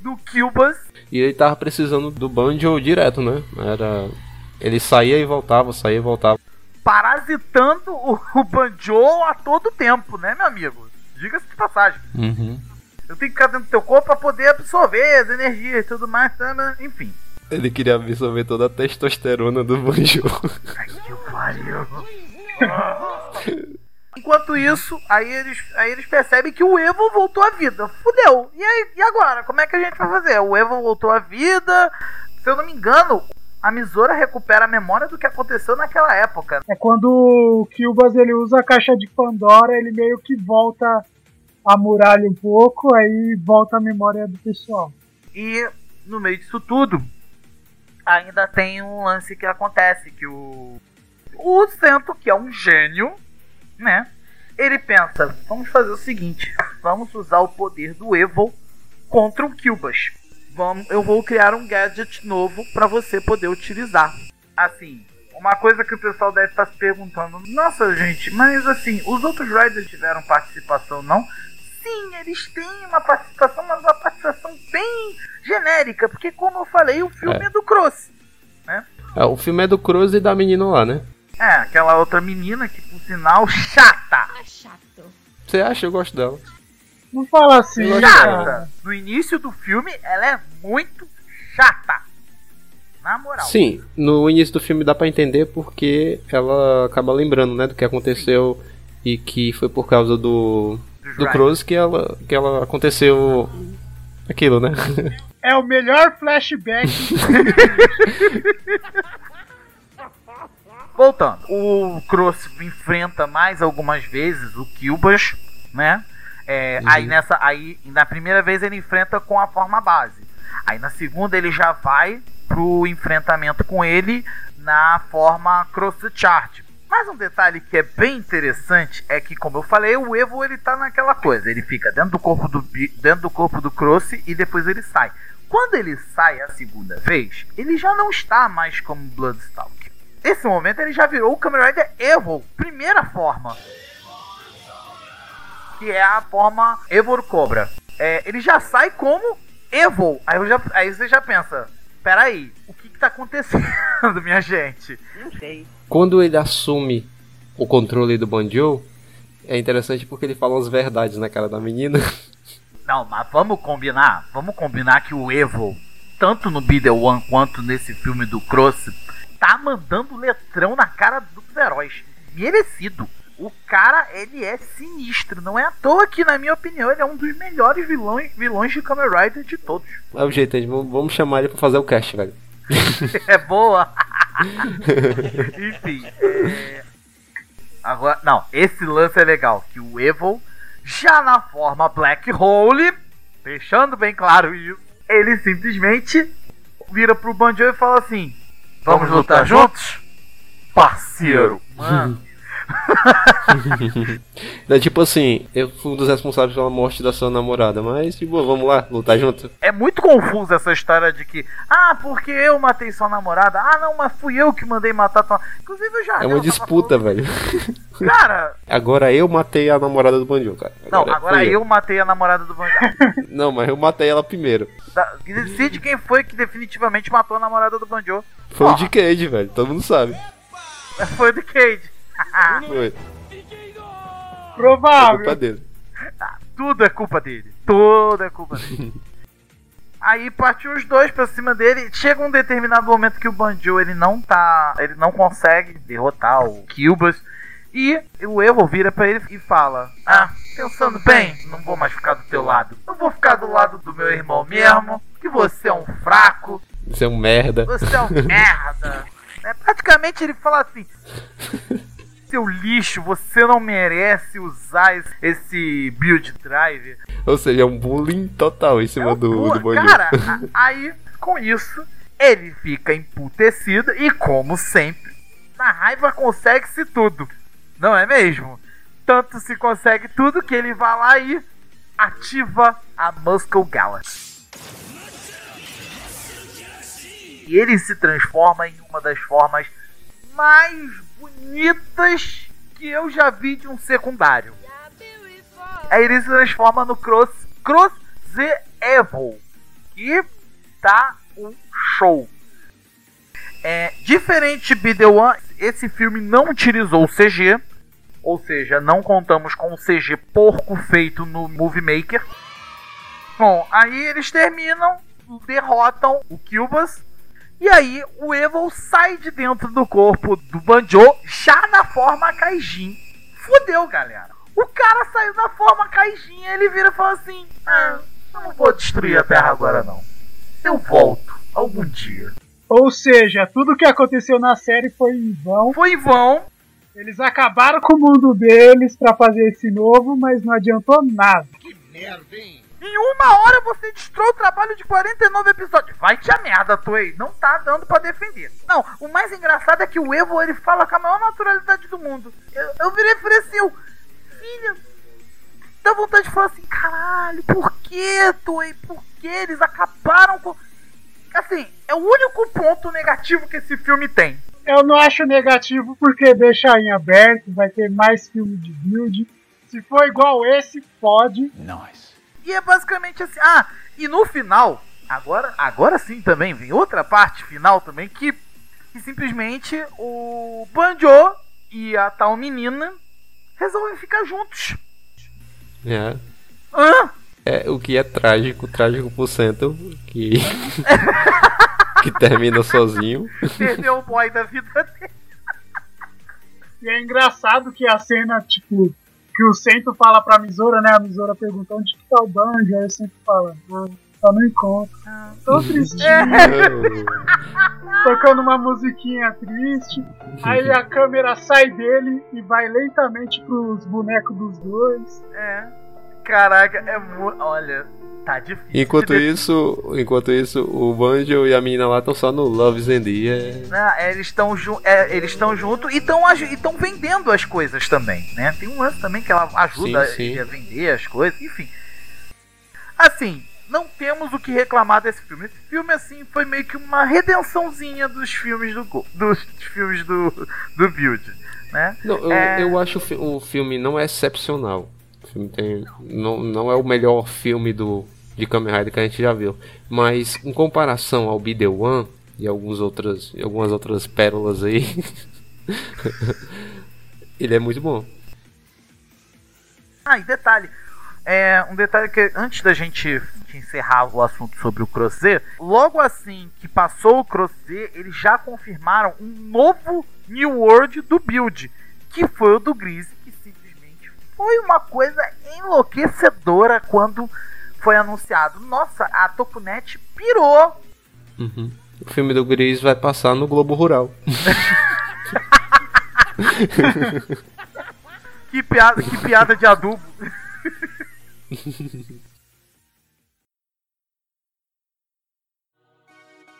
do Cubas. E ele tava precisando do Banjo direto, né? Era. Ele saía e voltava, saía e voltava. Parasitando o, o Banjo a todo tempo, né, meu amigo? Diga-se de passagem. Uhum. Eu tenho que ficar dentro do teu corpo pra poder absorver as energias e tudo mais, tá, né? enfim. Ele queria absorver toda a testosterona do Banjo. Ai, que pariu. Enquanto isso, aí eles, aí eles percebem que o Evo voltou à vida. Fudeu. E aí, e agora? Como é que a gente vai fazer? O Evo voltou à vida. Se eu não me engano, a Misora recupera a memória do que aconteceu naquela época. É quando o Cubas ele usa a caixa de Pandora, ele meio que volta a muralha um pouco, aí volta a memória do pessoal. E no meio disso tudo, ainda tem um lance que acontece, que o. O Cento, que é um gênio, né? Ele pensa, vamos fazer o seguinte, vamos usar o poder do Evil contra o Cubas. Vamos, eu vou criar um gadget novo para você poder utilizar. Assim, uma coisa que o pessoal deve estar se perguntando, nossa gente, mas assim, os outros Riders tiveram participação não? Sim, eles têm uma participação, mas uma participação bem genérica, porque como eu falei, o filme é, É. do Cross. É, o filme é do Cruz e da menina lá, né? É, aquela outra menina que, por sinal, chata. Você acha? Eu gosto dela. Não fala assim. Chata. No início do filme, ela é muito chata. Na moral. Sim, no início do filme dá pra entender porque ela acaba lembrando, né, do que aconteceu e que foi por causa do do. Cruz que ela que ela aconteceu aquilo, né? É o melhor flashback. Voltando, o Cross enfrenta mais algumas vezes o Cubas, né? É, Uhum. Aí nessa. Aí na primeira vez ele enfrenta com a forma base. Aí na segunda ele já vai pro enfrentamento com ele na forma cross charge. Mas um detalhe que é bem interessante é que, como eu falei, o Evo ele tá naquela coisa. Ele fica dentro do corpo do dentro do corpo do Cross e depois ele sai. Quando ele sai a segunda vez, ele já não está mais como Bloodstalker. Nesse momento ele já virou o Kamen Rider Evo, primeira forma. Que é a forma Evo Cobra. É, ele já sai como Evo. Aí, eu já, aí você já pensa, peraí, o que, que tá acontecendo, minha gente? Não sei. Quando ele assume o controle do Banjo, é interessante porque ele fala umas verdades na cara da menina. Não, mas vamos combinar. Vamos combinar que o Evo, tanto no Be The One quanto nesse filme do Cross, tá mandando letrão na cara dos heróis. Merecido. O cara, ele é sinistro. Não é à toa que, na minha opinião, ele é um dos melhores vilões, vilões de Kamen Rider de todos. É o jeito, vamos chamar ele pra fazer o cast, velho. é boa. Enfim. é, Agora, não, esse lance é legal. Que o Evil, já na forma Black Hole, deixando bem claro isso, ele simplesmente vira pro Banjo e fala assim: Vamos, lutar, juntos? Parceiro. Mano. É tipo assim, eu fui um dos responsáveis pela morte da sua namorada, mas de boa, vamos lá, lutar junto. É muito confuso essa história de que, ah, porque eu matei sua namorada. Ah, não, mas fui eu que mandei matar tua. Inclusive eu já. É uma disputa, velho. Cara, Agora eu matei a namorada do Banjo, cara. não, agora fui eu matei a namorada do Banjo. Não, mas eu matei ela primeiro. Da- Decide quem foi que definitivamente matou a namorada do Banjo. Foi o de Cage, velho. Todo mundo sabe. Foi o de Foi. É Provável. culpa dele. Tudo é culpa dele. Tudo é culpa dele. Aí partiu os dois pra cima dele. Chega um determinado momento que o Banjo ele não tá. Ele não consegue derrotar o Kilbas. E o Evo vira pra ele e fala: Ah, pensando bem, não vou mais ficar do teu lado. Eu vou ficar do lado do meu irmão mesmo. Que você é um fraco. Você é um merda. Você é um merda. É, praticamente ele fala assim: Seu lixo, você não merece usar esse, build drive. Ou seja, é um bullying total em cima do, Pô, do. Cara, aí com isso ele fica emputecido e, como sempre, na raiva consegue-se tudo. Não é mesmo? Tanto se consegue tudo que ele vai lá e ativa a Muscle Galaxy. E ele se transforma em uma das formas mais bonitas que eu já vi de um secundário. Aí ele se transforma no Cross, Cross The Evil. Que tá um show. É, diferente de The One, esse filme não utilizou o CG. Ou seja, não contamos com o CG porco feito no Movie Maker. Bom, aí eles terminam, derrotam o Cubas. E aí o Evil sai de dentro do corpo do Banjo já na forma Kaijin. Fudeu, galera. O cara saiu na forma Kaijin e ele vira e fala assim: Ah, eu não vou destruir a Terra agora não. Eu volto algum dia. Ou seja, tudo que aconteceu na série foi em vão. Foi em vão. Eles acabaram com o mundo deles pra fazer esse novo, mas não adiantou nada. Em uma hora você destrói o trabalho de 49 episódios. Vai te a merda, Toei. Não tá dando pra defender. Não, o mais engraçado é que o Evo ele fala com a maior naturalidade do mundo. Eu, eu virei e falei assim, filha, dá vontade de falar assim, caralho, por que, Toei? Por que eles acabaram com. Assim, é o único ponto negativo que esse filme tem. Eu não acho negativo porque deixa em aberto, vai ter mais filme de build. Se for igual esse, pode. E é basicamente assim. Ah, e no final, agora, agora sim também vem outra parte final também que, que simplesmente o Banjo e a tal menina resolvem ficar juntos. É. Hã? É, o que é trágico, trágico por cento, que. que termina sozinho. Perdeu o boy da vida dele. E é engraçado que a cena, tipo, que o Sento fala pra Misora, né? A Misora pergunta onde que tá o Banjo, aí o Sento fala, ah, tá no encontro. Tô tristinho. Tocando uma musiquinha triste. Aí a câmera sai dele e vai lentamente pros bonecos dos dois. É. Caraca, é muito. Olha, tá difícil. Enquanto isso, enquanto isso, o Banjo e a menina lá estão só no é... é, eles estão é, eles estão junto e estão vendendo as coisas também, né? Tem um lance também que ela ajuda sim, sim. a vender as coisas, enfim. Assim, não temos o que reclamar desse filme. Esse filme, assim, foi meio que uma redençãozinha dos filmes do dos filmes do, do Build, né? Não, eu, é... eu acho o filme não é excepcional. O filme tem, não, não é o melhor filme do, de Kamen Rider que a gente já viu. Mas, em comparação ao The One e algumas outras, algumas outras pérolas aí, ele é muito bom. Ah, e detalhe, é, um detalhe que antes da gente encerrar o assunto sobre o Crozet, logo assim que passou o Crozet, eles já confirmaram um novo New World do Build, que foi o do Grise, que simplesmente foi uma coisa enlouquecedora quando foi anunciado. Nossa, a Tokunet pirou. Uhum. O filme do Gris vai passar no Globo Rural. que piada, que piada de adubo.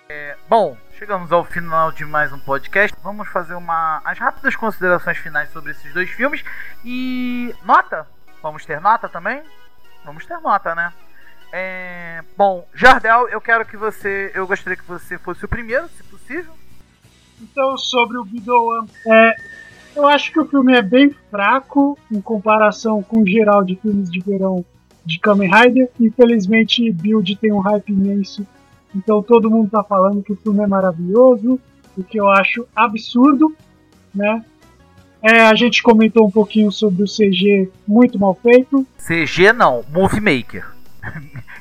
é, bom, chegamos ao final de mais um podcast. Vamos fazer uma as rápidas considerações finais sobre esses dois filmes e nota. Vamos ter nota também? Vamos ter nota, né? É, bom, Jardel, eu quero que você, eu gostaria que você fosse o primeiro, se possível. Então, sobre o Bidoan, é, eu acho que o filme é bem fraco em comparação com o geral de filmes de verão de Kamen Rider. Infelizmente, Build tem um hype imenso, então todo mundo tá falando que o filme é maravilhoso, o que eu acho absurdo, né? É, a gente comentou um pouquinho sobre o CG muito mal feito. CG não, Movie Maker.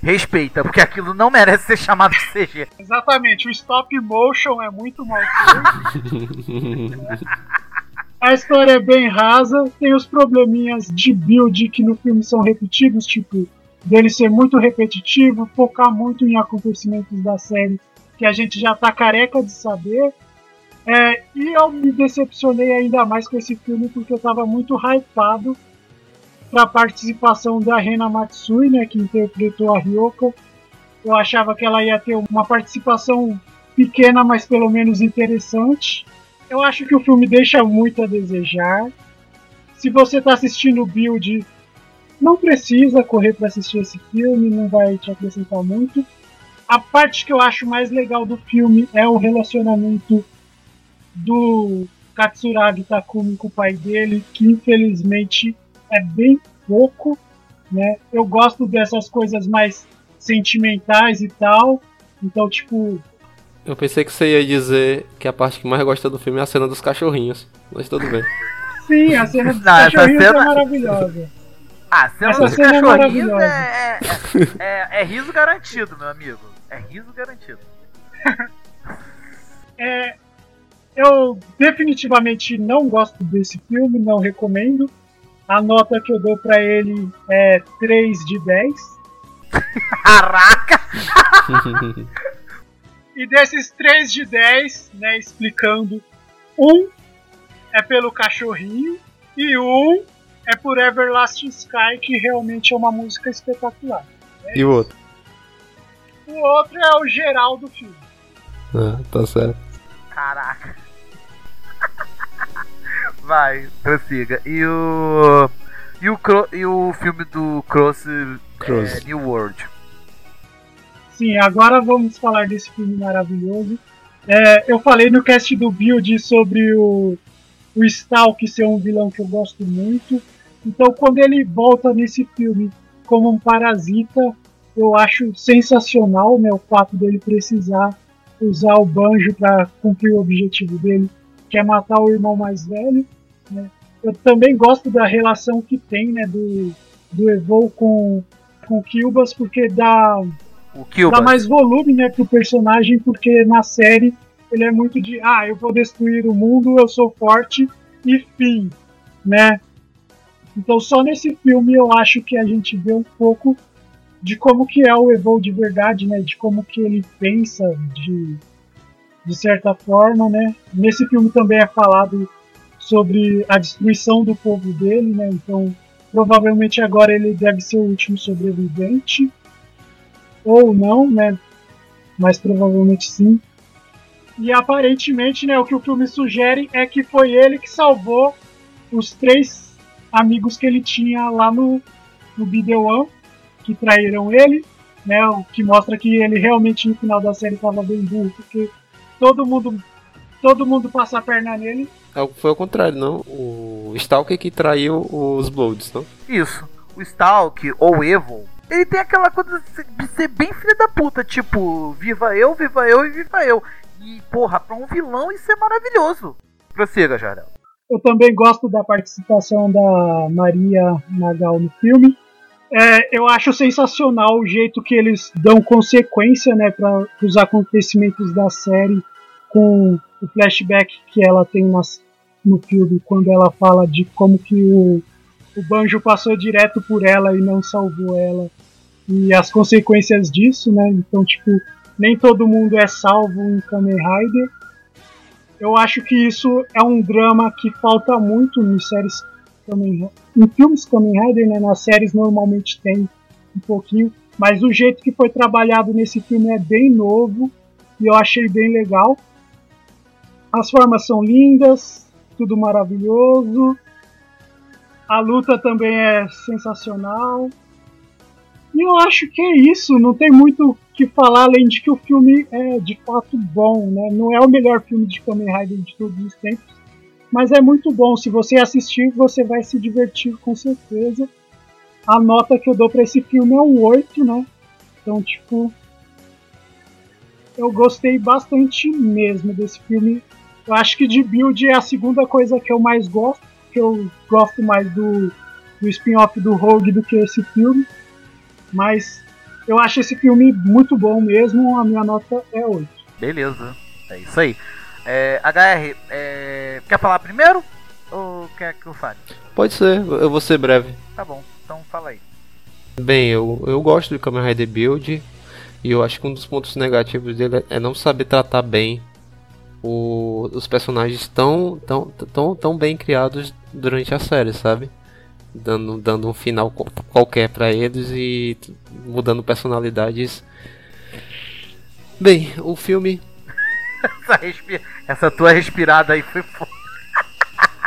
Respeita, porque aquilo não merece ser chamado de CG. Exatamente, o stop motion é muito mal feito. A história é bem rasa, tem os probleminhas de build que no filme são repetidos, tipo, dele ser muito repetitivo, focar muito em acontecimentos da série que a gente já tá careca de saber. É, e eu me decepcionei ainda mais com esse filme porque eu tava muito hypado para a participação da Rena Matsui, né, que interpretou a Ryoko. Eu achava que ela ia ter uma participação pequena, mas pelo menos interessante. Eu acho que o filme deixa muito a desejar. Se você está assistindo o Build, não precisa correr para assistir esse filme, não vai te acrescentar muito. A parte que eu acho mais legal do filme é o relacionamento do Katsuragi Takumi com o pai dele, que infelizmente é bem pouco, né? Eu gosto dessas coisas mais sentimentais e tal. Então, tipo, eu pensei que você ia dizer que a parte que mais gosta do filme é a cena dos cachorrinhos, mas tudo bem. Sim, a cena dos Não, cachorrinhos cena... é maravilhosa. Ah, a cena essa dos cena é cachorrinhos é, é, é, é, riso garantido, meu amigo. É riso garantido. é, eu definitivamente não gosto desse filme, não recomendo. A nota que eu dou pra ele é 3 de 10. Caraca! E desses 3 de 10, né, explicando, um é pelo cachorrinho e um é por Everlasting Sky, que realmente é uma música espetacular. É e o outro? O outro é o geral do filme. Ah, tá certo. Caraca. Vai, prossiga. E o. E o, e o filme do Cross, Cross. É, New World? Sim, agora vamos falar desse filme maravilhoso. É, eu falei no cast do Build sobre o, o Stalk ser um vilão que eu gosto muito. Então, quando ele volta nesse filme como um parasita, eu acho sensacional né, o fato dele precisar usar o banjo para cumprir o objetivo dele, que é matar o irmão mais velho. Né. Eu também gosto da relação que tem né, do, do Evo com, com o Kilbas, porque dá o Dá mais volume, né, pro personagem, porque na série ele é muito de, ah, eu vou destruir o mundo, eu sou forte e fim, né? Então só nesse filme eu acho que a gente vê um pouco de como que é o Evol de verdade, né? De como que ele pensa de, de certa forma, né? Nesse filme também é falado sobre a destruição do povo dele, né? Então provavelmente agora ele deve ser o último sobrevivente. Ou não, né? Mas provavelmente sim. E aparentemente, né, o que o filme sugere é que foi ele que salvou os três amigos que ele tinha lá no, no Bidewan, que traíram ele, né? O que mostra que ele realmente no final da série estava bem burro, porque todo mundo todo mundo passa a perna nele. É, foi ao contrário, não? O Stalker que traiu os Bloods, não? Isso. O Stalk ou Evil, ele tem aquela coisa de ser bem filho da puta, tipo, viva eu, viva eu e viva eu. E, porra, pra um vilão isso é maravilhoso. Prossiga, Jarel. Eu também gosto da participação da Maria Nagal no filme. É, eu acho sensacional o jeito que eles dão consequência né, para os acontecimentos da série com o flashback que ela tem nas, no filme quando ela fala de como que o, o Banjo passou direto por ela e não salvou ela e as consequências disso, né? Então, tipo, nem todo mundo é salvo em Kamen Rider. Eu acho que isso é um drama que falta muito em séries Kamen Em filmes Kamen Rider, né, nas séries normalmente tem um pouquinho, mas o jeito que foi trabalhado nesse filme é bem novo e eu achei bem legal. As formas são lindas, tudo maravilhoso. A luta também é sensacional. E eu acho que é isso, não tem muito o que falar além de que o filme é de fato bom, né? Não é o melhor filme de Kamen Rider de todos os tempos, mas é muito bom. Se você assistir, você vai se divertir com certeza. A nota que eu dou para esse filme é um 8, né? Então, tipo, eu gostei bastante mesmo desse filme. Eu acho que de Build é a segunda coisa que eu mais gosto, que eu gosto mais do, do spin-off do Rogue do que esse filme. Mas eu acho esse filme muito bom mesmo, a minha nota é 8. Beleza, é isso aí. É, HR, é, quer falar primeiro? Ou quer que eu fale? Pode ser, eu vou ser breve. Tá bom, então fala aí. Bem, eu, eu gosto do Kamen Rider Build e eu acho que um dos pontos negativos dele é não saber tratar bem o, os personagens tão, tão, tão, tão bem criados durante a série, sabe? dando, dando um final qualquer para eles e mudando personalidades. Bem, o filme. essa, respi... essa tua respirada aí foi foda.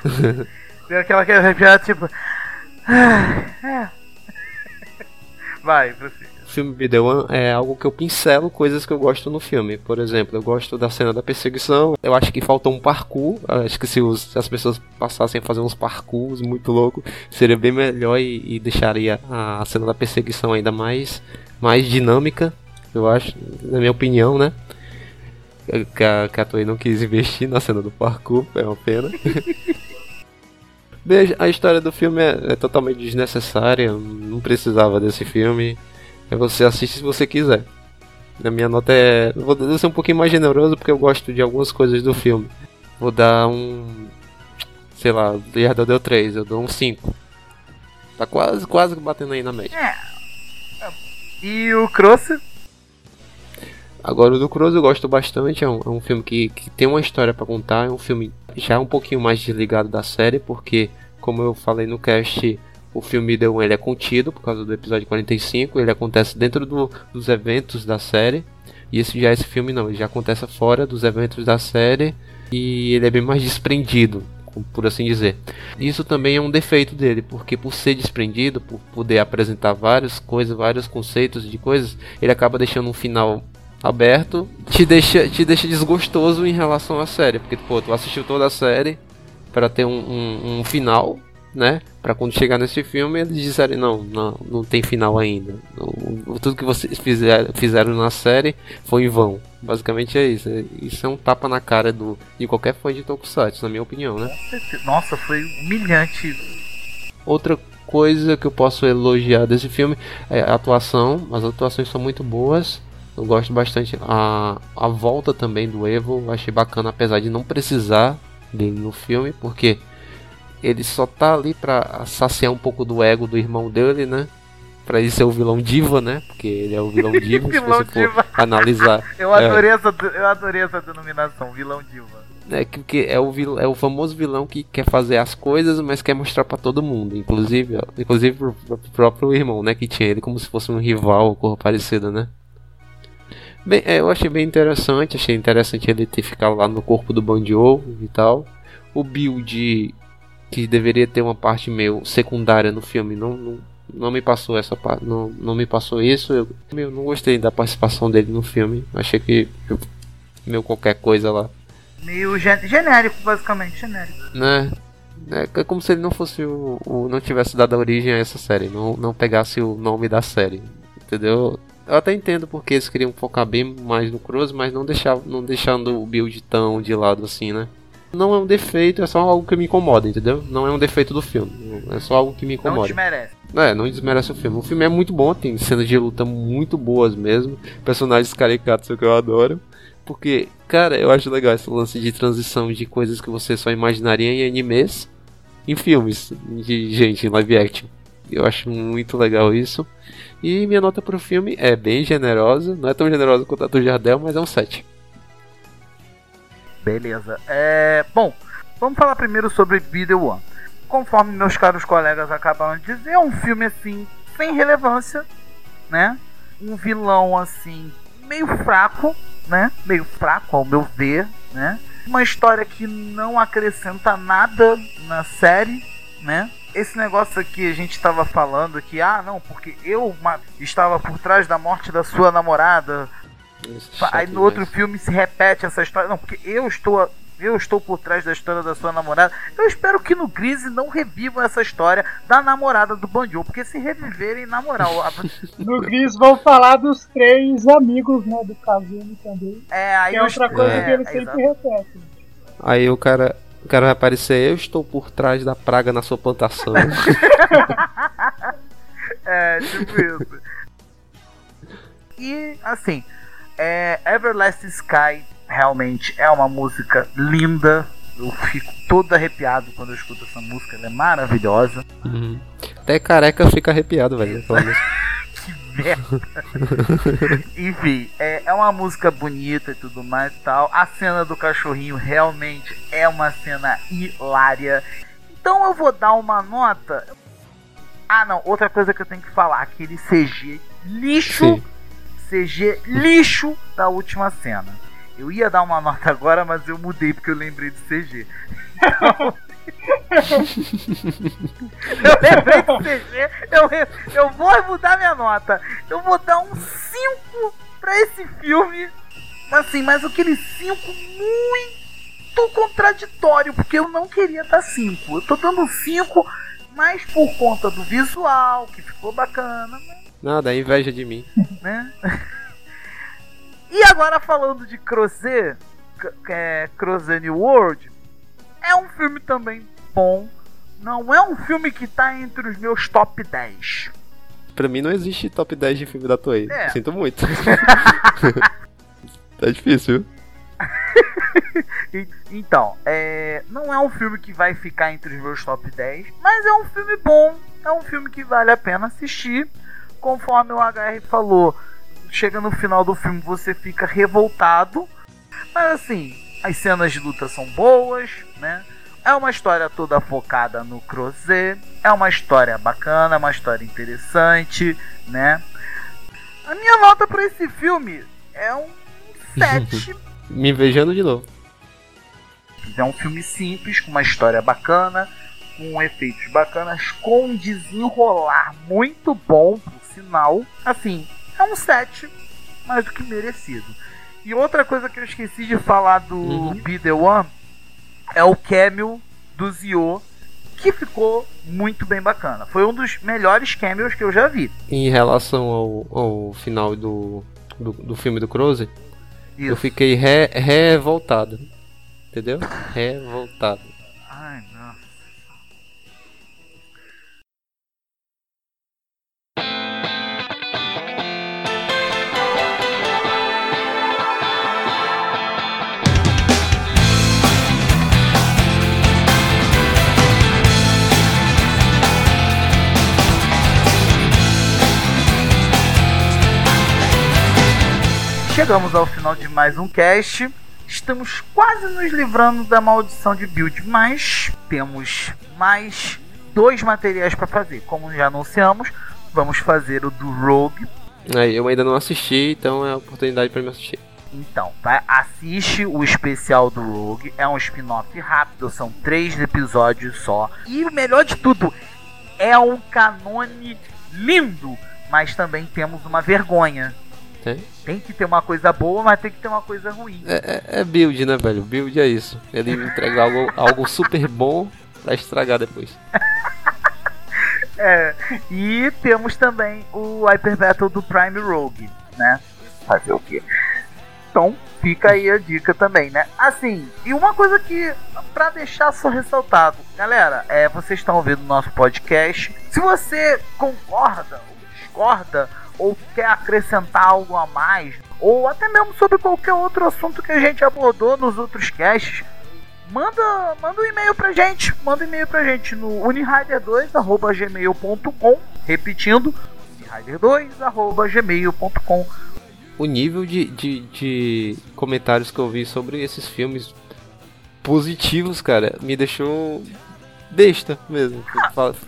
Deu aquela que respirada tipo. Vai, você filme Be The One é algo que eu pincelo coisas que eu gosto no filme. Por exemplo, eu gosto da cena da perseguição. Eu acho que faltou um parkour. Acho que se, os, se as pessoas passassem a fazer uns parkours muito louco, seria bem melhor e, e deixaria a cena da perseguição ainda mais, mais dinâmica. Eu acho, na minha opinião, né? Que a, que a Toei não quis investir na cena do parkour, é uma pena. A história do filme é, é, totalmente desnecessária, não precisava desse filme. É você assiste se você quiser. A minha nota é. Vou ser um pouquinho mais generoso porque eu gosto de algumas coisas do filme. Vou dar um. Sei lá, o Yardel deu 3, eu dou um 5. Tá quase, quase batendo aí na média. É. E o Cross? Agora o do Cross eu gosto bastante, é um, é um filme que, que tem uma história para contar, é um filme já um pouquinho mais desligado da série, porque, como eu falei no cast, o filme deu ele é contido por causa do episódio 45, ele acontece dentro do, dos eventos da série. E esse já esse filme não, ele já acontece fora dos eventos da série e ele é bem mais desprendido, por assim dizer. Isso também é um defeito dele, porque por ser desprendido, por poder apresentar várias coisas, vários conceitos de coisas, ele acaba deixando um final aberto, te deixa, te deixa desgostoso em relação à série, porque pô, tu assistiu toda a série para ter um, um, um final né? Para quando chegar nesse filme eles disserem não, não, não tem final ainda. Não, tudo que vocês fizeram, fizeram na série foi em vão. Basicamente é isso. Isso é um tapa na cara do, de qualquer fã de Tokusatsu, na minha opinião, né? Nossa, foi humilhante. Outra coisa que eu posso elogiar desse filme é a atuação. As atuações são muito boas. Eu gosto bastante a, a volta também do Evo. Achei bacana, apesar de não precisar dele no filme, porque ele só tá ali pra saciar um pouco do ego do irmão dele, né? Pra ele ser o vilão diva, né? Porque ele é o vilão diva, se você for analisar. eu, adorei é. essa, eu adorei essa denominação, vilão diva. É que, que é, o vil, é o famoso vilão que quer fazer as coisas, mas quer mostrar para todo mundo, inclusive, ó, inclusive pro, pro próprio irmão, né, que tinha ele como se fosse um rival ou coisa parecida, né? Bem, é, eu achei bem interessante, achei interessante ele ter ficado lá no corpo do Banjo e tal. O build que deveria ter uma parte meio secundária no filme não, não, não me passou essa parte, não, não me passou isso. Eu, eu não gostei da participação dele no filme. Achei que meio qualquer coisa lá. Meio gen genérico, basicamente, genérico. Né? É, é como se ele não fosse o, o, não tivesse dado origem a essa série, não, não pegasse o nome da série, entendeu? Eu até entendo porque eles queriam focar bem mais no Cruz, mas não, deixar, não deixando o build tão de lado assim, né? Não é um defeito, é só algo que me incomoda, entendeu? Não é um defeito do filme, é só algo que me incomoda. Não desmerece. É, não desmerece o filme. O filme é muito bom, tem cenas de luta muito boas mesmo, personagens caricatos que eu adoro. Porque, cara, eu acho legal esse lance de transição de coisas que você só imaginaria em animes em filmes de gente em live action. Eu acho muito legal isso. E minha nota pro filme é bem generosa, não é tão generosa quanto a do Jardel, mas é um 7. Beleza. É, bom, vamos falar primeiro sobre Be The One. Conforme meus caros colegas acabaram de dizer, é um filme assim, sem relevância, né? Um vilão assim, meio fraco, né? Meio fraco, ao meu ver, né? Uma história que não acrescenta nada na série, né? Esse negócio aqui a gente estava falando que, ah, não, porque eu estava por trás da morte da sua namorada. Aí no outro filme se repete essa história. Não, porque eu estou eu estou por trás da história da sua namorada. Eu espero que no Grise não revivam essa história da namorada do Banjo, porque se reviverem, na moral. no Grise vão falar dos três amigos, né, do Kazumi também. É, aí que é outra coisa é, que eles é, sempre repetem. Aí o cara, o cara vai aparecer, eu estou por trás da praga na sua plantação. é, tipo isso. E assim, é, Everlasting Sky realmente é uma música linda. Eu fico todo arrepiado quando eu escuto essa música, ela é maravilhosa. Uhum. Até careca fica arrepiado, velho. que merda. Enfim, é, é uma música bonita e tudo mais e tal. A cena do cachorrinho realmente é uma cena hilária. Então eu vou dar uma nota. Ah, não, outra coisa que eu tenho que falar: aquele CG lixo. Sim. CG lixo da última cena. Eu ia dar uma nota agora, mas eu mudei porque eu lembrei do CG. eu lembrei do CG, eu, eu vou mudar minha nota. Eu vou dar um 5 pra esse filme. Assim, mas aquele 5 muito contraditório, porque eu não queria dar 5. Eu tô dando 5, mas por conta do visual, que ficou bacana. Nada, é inveja de mim. Né? E agora falando de Crozet, é, Crozet New World, é um filme também bom. Não é um filme que tá entre os meus top 10. Pra mim não existe top 10 de filme da Toei. É. Sinto muito. tá difícil, então, é, não é um filme que vai ficar entre os meus top 10, mas é um filme bom, é um filme que vale a pena assistir. Conforme o HR falou, chega no final do filme você fica revoltado. Mas assim, as cenas de luta são boas, né? É uma história toda focada no Crozet. É uma história bacana, uma história interessante, né? A minha nota para esse filme é um 7. Me invejando de novo. É um filme simples, com uma história bacana, com efeitos bacanas, com um desenrolar muito bom, por sinal. Assim, é um 7 mais do que merecido. E outra coisa que eu esqueci de falar do uhum. Be The One é o cameo do Zio, que ficou muito bem bacana. Foi um dos melhores cameos que eu já vi. Em relação ao, ao final do, do, do filme do Cruze, eu fiquei re, revoltado. Entendeu? Revoltado. Chegamos ao final de mais um cast. Estamos quase nos livrando da maldição de build, mas temos mais dois materiais para fazer. Como já anunciamos, vamos fazer o do Rogue. Aí, eu ainda não assisti, então é a oportunidade para me assistir. Então, tá? Assiste o especial do Rogue. É um spin-off rápido, são três episódios só. E o melhor de tudo, é um canone lindo, mas também temos uma vergonha. Tem? Tem que ter uma coisa boa, mas tem que ter uma coisa ruim. É, é, é build, né, velho? Build é isso. Ele entrega algo, algo super bom pra estragar depois. É, e temos também o Hyper Battle do Prime Rogue, né? Fazer o quê? Então, fica aí a dica também, né? Assim, e uma coisa que, pra deixar só ressaltado, galera, é, vocês estão ouvindo o nosso podcast. Se você concorda ou discorda, ou quer acrescentar algo a mais, ou até mesmo sobre qualquer outro assunto que a gente abordou nos outros casts, manda, manda um e-mail pra gente. Manda um e-mail pra gente no unihider2.gmail.com. Repetindo, unihider2.gmail.com. O nível de, de, de comentários que eu vi sobre esses filmes positivos, cara, me deixou besta mesmo.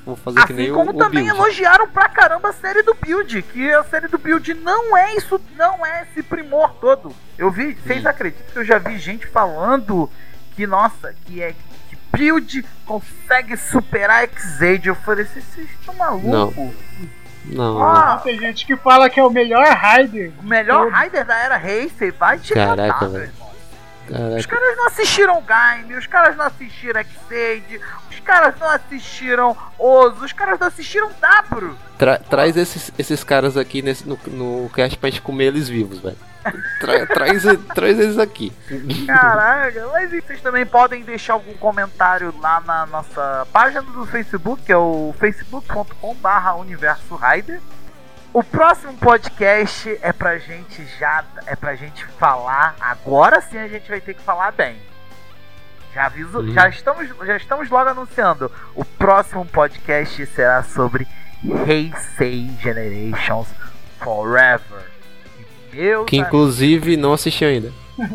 Vou fazer assim que nem como o, o também Build. elogiaram pra caramba a série do Build, que a série do Build não é isso, não é esse primor todo. Eu vi, vocês acreditam que eu já vi gente falando que, nossa, que é que Build consegue superar X-Age. Eu falei, vocês vocês estão malucos? Não. Ah, Tem gente que fala que é o melhor Raider. o melhor Rider da era Racer vai te Caraca, velho. irmão. Os Caraca. caras não assistiram Game, os caras não assistiram X-Age, os caras não assistiram Ozo, os caras não assistiram W. Tra- traz esses, esses caras aqui nesse, no, no cast pra gente comer eles vivos, velho. Tra- traz, traz eles aqui. Caraca, mas vocês também podem deixar algum comentário lá na nossa página do Facebook, que é o facebook.com/barra Universo Rider. O próximo podcast é pra gente já. É pra gente falar. Agora sim a gente vai ter que falar bem. Já aviso, já estamos, já estamos logo anunciando. O próximo podcast será sobre Heisei Generations Forever. Meus Que inclusive não assisti ainda.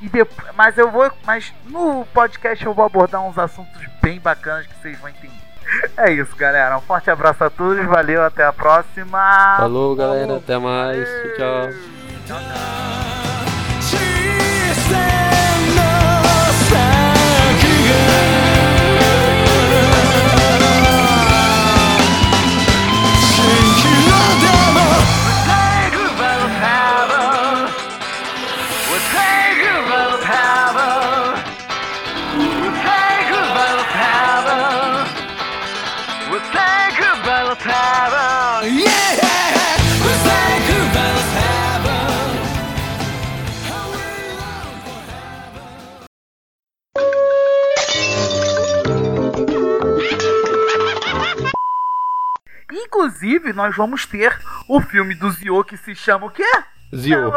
e depois, mas eu vou, mas no podcast eu vou abordar uns assuntos bem bacanas que vocês vão entender. É isso, galera. Um forte abraço a todos, valeu, até a próxima. Falou, galera. Até mais. Tchau. Inclusive, nós vamos ter o filme do Zio que se chama o quê? Zio.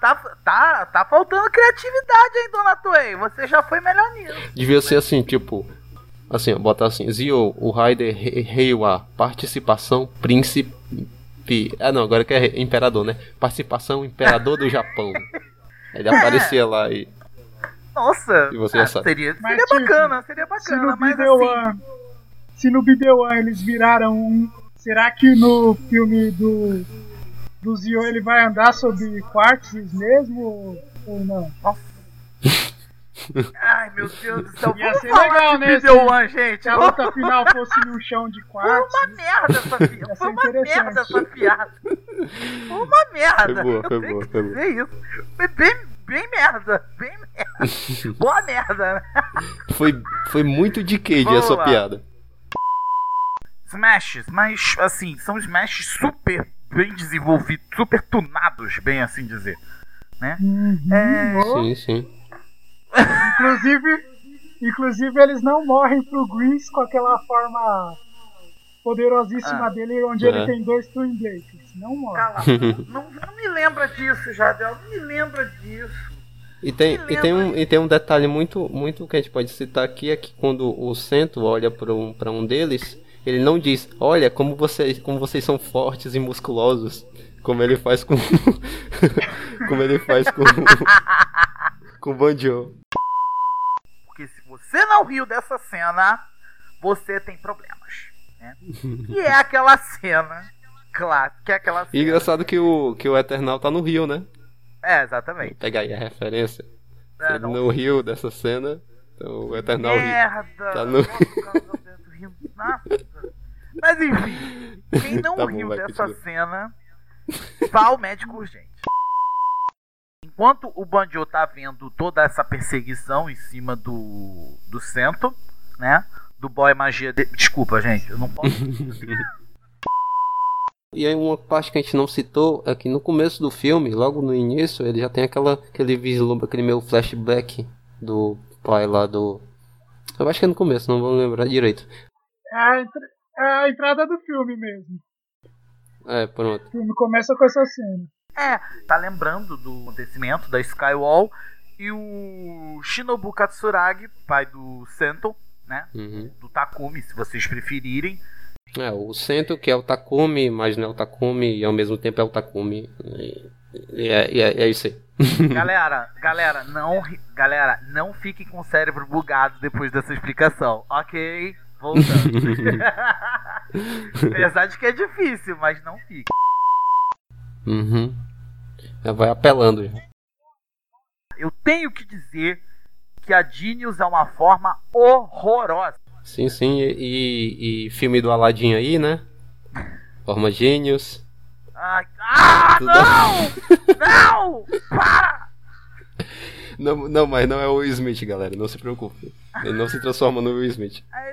Tá, tá, tá faltando criatividade, hein, Dona Toei? Você já foi melhor nisso. Devia ser assim, tipo. Assim, ó, botar assim, Zio, o Raider Re- Reiwa, participação príncipe. Ah não, agora que é imperador, né? Participação imperador do Japão. Ele aparecia lá e. Nossa, E você já ah, sabe. seria, seria bacana, seria Se bacana, mas assim. Se no Bideu eles viraram um. Será que no filme do. Do Zio ele vai andar sobre quartzes mesmo ou, não? Ai, meu Deus do céu. Ia ser legal, né? Video se- One, gente. Se a luta final fosse num chão de Foi quartzo. uma merda essa piada. Ia Foi uma merda essa piada. Foi uma merda. Foi boa, foi boa, foi boa. isso. Foi bem, bem merda. Bem merda. Boa merda, né? Foi, foi muito de Vamos essa lá. piada. Smashes, mas assim, são smashes super bem desenvolvidos, super tunados, bem assim dizer. Né? Uhum. É, Sim, sim. Inclusive, inclusive eles não morrem pro Grease com aquela forma poderosíssima Ah. dele, onde É. ele tem dois Twin Breakers. Não morre. cala, não, não me lembra disso, Jadel. Não me lembra disso. E tem, e, tem um, e tem um detalhe muito, muito que a gente pode citar aqui, é que quando o Cento olha para um, pra um deles, ele não diz, olha como vocês, como vocês são fortes e musculosos. Como ele faz com. Como ele faz com. com o Banjo. Porque se você não riu dessa cena, você tem problemas. Né? E é aquela cena. Claro, que é aquela E cena. engraçado que o, que o Eternal tá no Rio, né? É, exatamente. Pega aí a referência. É, ele não- riu dessa cena, então o Eternal. Merda! Tá no- Rindo. Nossa. Mas enfim, quem não Tá bom, riu vai, dessa continua. cena, vá ao médico urgente. Enquanto o Banjo tá vendo toda essa perseguição em cima do, do Sento, né? Do boy magia. De... Desculpa, gente, eu não posso. E aí uma parte que a gente não citou é que no começo do filme, logo no início, ele já tem aquela, aquele vislumbre, aquele meio flashback do pai lá do. Eu acho que é no começo, não vou lembrar direito. É a, entra- é a entrada do filme mesmo. É, pronto. O filme começa com essa cena. É, tá lembrando do acontecimento da Skywall e o Shinobu Katsuragi, pai do Sento, né? Uhum. Do Takumi, se vocês preferirem. É, o centro que é o Takumi, mas não é o Takumi, e ao mesmo tempo é o Takumi. E é, e é, é isso aí. Galera, galera, não, galera, não fiquem com o cérebro bugado depois dessa explicação, ok? Voltando. Apesar de que é difícil, mas não fique. Uhum. Já vai apelando já. Eu tenho que dizer que a Genius é uma forma horrorosa. Sim, sim, e, e- filme do Aladdin aí, né? Forma Gênios. Ai, ah, Tudo- não! Não! Para! Não, não, mas não é o Will Smith, galera, não se preocupe. Ele não se transforma no Will Smith.